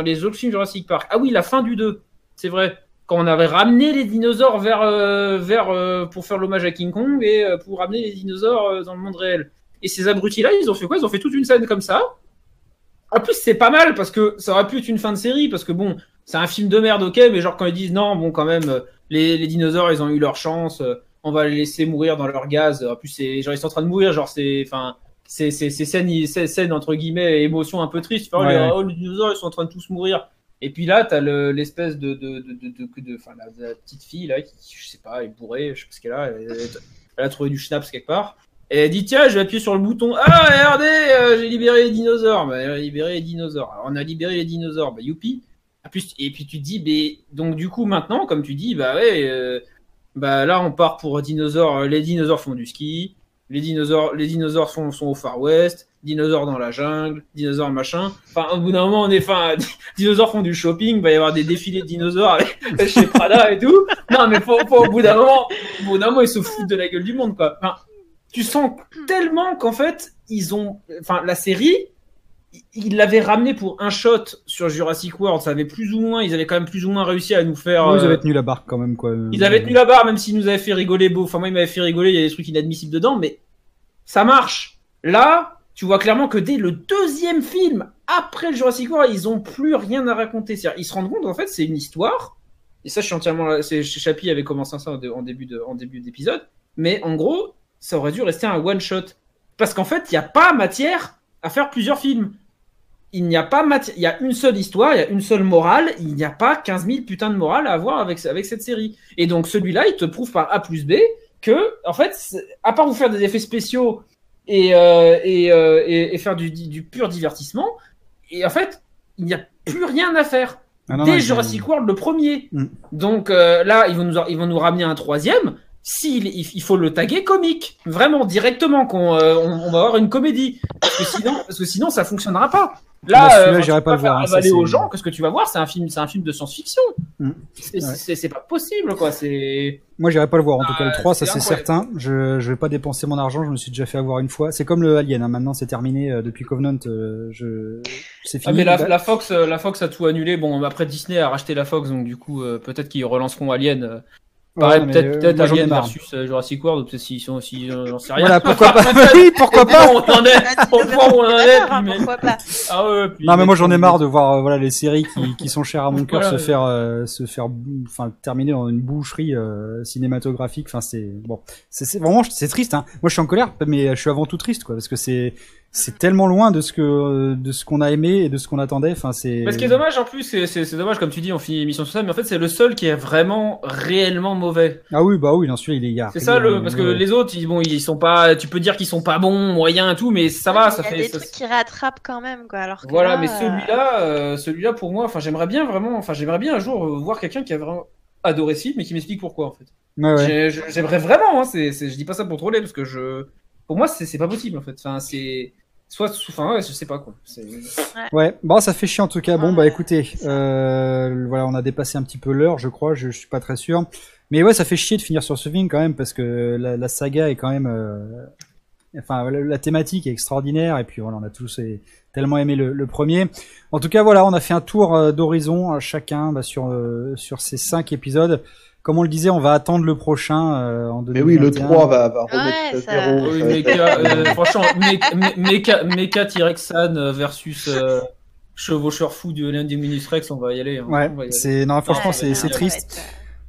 les autres films Jurassic Park? Ah oui, la fin du 2, c'est vrai. Quand on avait ramené les dinosaures vers, euh, vers euh, pour faire l'hommage à King Kong et pour ramener les dinosaures dans le monde réel. Et ces abrutis-là, ils ont fait quoi? Ils ont fait toute une scène comme ça. En plus, c'est pas mal parce que ça aurait pu être une fin de série parce que bon, c'est un film de merde, ok, mais genre quand ils disent non, bon, quand même, les, les dinosaures, ils ont eu leur chance, on va les laisser mourir dans leur gaz. En plus, c'est genre ils sont en train de mourir, genre c'est, enfin, c'est c'est c'est scène, scène entre guillemets émotion un peu triste. Enfin, Ouais, les, ouais. oh, les dinosaures, ils sont en train de tous mourir. Et puis là, t'as le- l'espèce de de de de de, de- enfin, la, la petite fille là qui, je sais pas, est bourrée, je sais pas ce qu'elle a. Elle, elle- elle a trouvé du schnapps quelque part. Et elle dit tiens, je vais appuyer sur le bouton. Ah regardez, euh, j'ai libéré les dinosaures. Bah, elle a libéré les dinosaures. Alors, on a libéré les dinosaures. Bah youpi. Plus, et puis tu te dis, mais donc du coup maintenant, comme tu dis, bah ouais, euh, bah là on part pour dinosaures. Les dinosaures font du ski. Les dinosaures, les dinosaures sont, au Far West. Dinosaures dans la jungle. Dinosaures machin. Enfin, au bout d'un moment, on est, enfin, dinosaures font du shopping. Il va y avoir des défilés de dinosaures chez Prada et tout. Non, mais faut, faut, au bout d'un moment, au bout d'un moment, ils se foutent de la gueule du monde, quoi. Enfin, tu sens tellement qu'en fait, ils ont, enfin, la série, ils l'avaient ramené pour un shot sur Jurassic World. Ça avait plus ou moins, ils avaient quand même plus ou moins réussi à nous faire. Ils euh, avaient tenu la barque quand même, quoi. ils avaient tenu la barre, même s'ils nous avaient fait rigoler beau. Enfin, moi, ils m'avaient fait rigoler, il y a des trucs inadmissibles dedans, mais ça marche. Là, tu vois clairement que dès le deuxième film, après le Jurassic World, ils ont plus rien à raconter. C'est-à-dire, ils se rendent compte, en fait, c'est une histoire. Et ça, je suis entièrement, Chappie avait commencé ça en, dé- en début de, en début d'épisode. Mais en gros, ça aurait dû rester un one shot. Parce qu'en fait, il n'y a pas matière à faire plusieurs films. Il n'y a pas matière, il y a une seule histoire, il y a une seule morale, il n'y a pas 15 000 putains de morale à avoir avec, avec cette série. Et donc celui-là, il te prouve par A plus B que, en fait, à part vous faire des effets spéciaux et, euh, et, euh, et, et faire du, du pur divertissement, et en fait, il n'y a plus rien à faire. Ah, non, Dès non, Jurassic World, le premier. Mm. Donc euh, là, ils vont, nous, ils vont nous ramener un troisième. S'il, il, il faut le taguer comique, vraiment directement, qu'on, euh, on, on va avoir une comédie, parce que sinon, parce que sinon, ça fonctionnera pas. Là, celui-là, euh, j'irai pas le voir, hein, ça, aux gens que ce que tu vas voir, c'est un film, c'est un film de science-fiction. Mm. C'est, Ouais. pas possible, quoi. C'est Moi, j'irai pas le voir. En tout cas, le Ah, 3, ça c'est certain. Je, je vais pas dépenser mon argent. Je me suis déjà fait avoir une fois. C'est comme le Alien. Hein. Maintenant, c'est terminé euh, depuis Covenant. euh, je, c'est Ah, fini. mais la, Bah, la Fox, euh, la Fox a tout annulé. Bon, après Disney a racheté la Fox, donc du coup, euh, peut-être qu'ils relanceront Alien. Pareil, peut-être euh, peut-être moi, j'en ai Alien marre. versus euh, Jurassic World, peut-être s'ils sont aussi, euh, j'en sais rien. Voilà, pourquoi pas. oui, pourquoi pas. on en est, point où on en est, pourquoi pas Ah ouais, puis Non mais moi j'en ai marre de voir euh, voilà les séries qui, qui sont chères à mon cœur Voilà, se ouais. faire euh, se faire enfin terminer dans une boucherie euh, cinématographique enfin c'est bon c'est c'est- vraiment c'est triste hein moi je suis en colère mais je suis avant tout triste quoi parce que c'est c'est tellement loin de ce que de ce qu'on a aimé et de ce qu'on attendait enfin c'est Mais ce qui est dommage en plus, c'est- c'est c'est dommage comme tu dis, on finit l'émission sur ça, mais en fait c'est le seul qui est vraiment réellement mauvais. ah oui bah oui non celui-là il est gars C'est ça le, parce que les autres, ils, bon, ils sont pas, tu peux dire qu'ils sont pas bons, moyens et tout, mais ça va, ça Il y a fait. des ça- trucs qui rattrapent quand même, quoi. Alors que Voilà, là, mais euh, celui-là, euh, celui-là pour moi, enfin j'aimerais bien vraiment, enfin j'aimerais bien un jour euh, voir quelqu'un qui a vraiment adoré ce et qui m'explique pourquoi en fait. ouais, J'aimerais vraiment, hein, c'est, c'est, je dis pas ça pour troller parce que je, pour moi c'est, c'est pas possible en fait. Enfin c'est, soit, enfin ouais, je sais pas quoi. Ouais, bon, ça fait chier en tout cas. Bon, Ah, bah écoutez, euh, voilà, on a dépassé un petit peu l'heure, je crois, je, je suis pas très sûr. Mais ouais, ça fait chier de finir sur ce film quand même, parce que la, la saga est quand même... euh, Enfin, la, la thématique est extraordinaire, et puis voilà, on a tous tellement aimé le, le premier. En tout cas, voilà, on a fait un tour euh, d'horizon, euh, chacun, bah, sur, euh, sur ces cinq épisodes. Comme on le disait, on va attendre le prochain euh, en 2021. Mais oui, le 3 va, va remettre Ouais, ça- zéro. Oui, Mecha, euh, franchement, Mecha- Me- Mecha, Mecha T-Rexan euh, versus euh, Chevaucheur fou de l'Indominus Rex, on va y aller. hein. Ouais, c'est non, franchement, Ouais, c'est triste.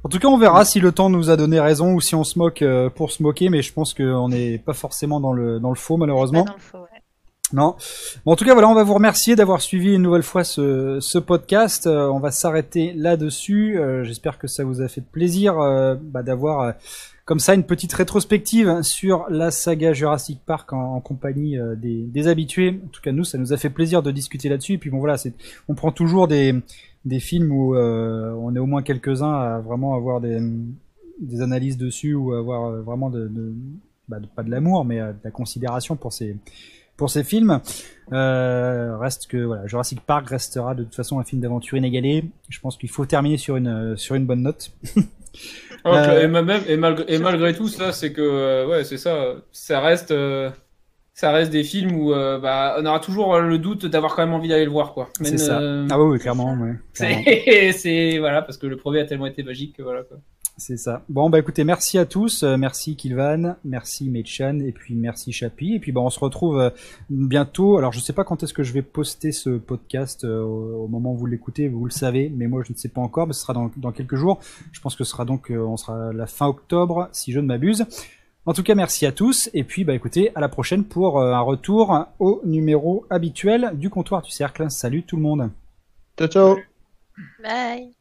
En tout cas, on verra si le temps nous a donné raison ou si on se moque euh, pour se moquer, mais je pense qu'on n'est pas forcément dans le dans le faux malheureusement. Pas dans le faux, ouais. Non. En tout cas, voilà, on va vous remercier d'avoir suivi une nouvelle fois ce, podcast. Euh, on va s'arrêter là-dessus. Euh, J'espère que ça vous a fait plaisir euh, bah, d'avoir comme ça une petite rétrospective sur la saga Jurassic Park en, compagnie des, habitués. En tout cas, nous, ça nous a fait plaisir de discuter là-dessus. Et puis bon, voilà, on prend toujours des films où on est au moins quelques-uns à vraiment avoir des analyses dessus ou avoir vraiment bah, de- pas de l'amour, mais de la considération pour ces pour ces films. Euh, reste que voilà, Jurassic Park restera de toute façon un film d'aventure inégalé. Je pense qu'il faut terminer sur une euh, sur une bonne note. Donc, Euh, et, même, et, malgré, et malgré tout, ça, c'est que, euh, ouais, c'est ça, ça reste, ça reste des films où, bah, on aura toujours le doute d'avoir quand même envie d'aller le voir, quoi. C'est ça. Ah oui, oui clairement, ouais, clairement. c'est, voilà, parce que le premier a tellement été magique que voilà, quoi. C'est ça. Bon bah écoutez, merci à tous, Euh, merci Kilvan, merci Mechan et puis merci Chapi et puis bah on se retrouve euh, bientôt. Alors je sais pas quand est-ce que je vais poster ce podcast euh, au au moment où vous l'écoutez, vous le savez, mais moi je ne sais pas encore, mais ce sera dans, dans quelques jours. Je pense que ce sera donc euh, on sera la fin octobre si je ne m'abuse. En tout cas, merci à tous et puis bah écoutez, à la prochaine pour euh, un retour au numéro habituel du comptoir du cercle. Salut tout le monde. Ciao, ciao. Bye.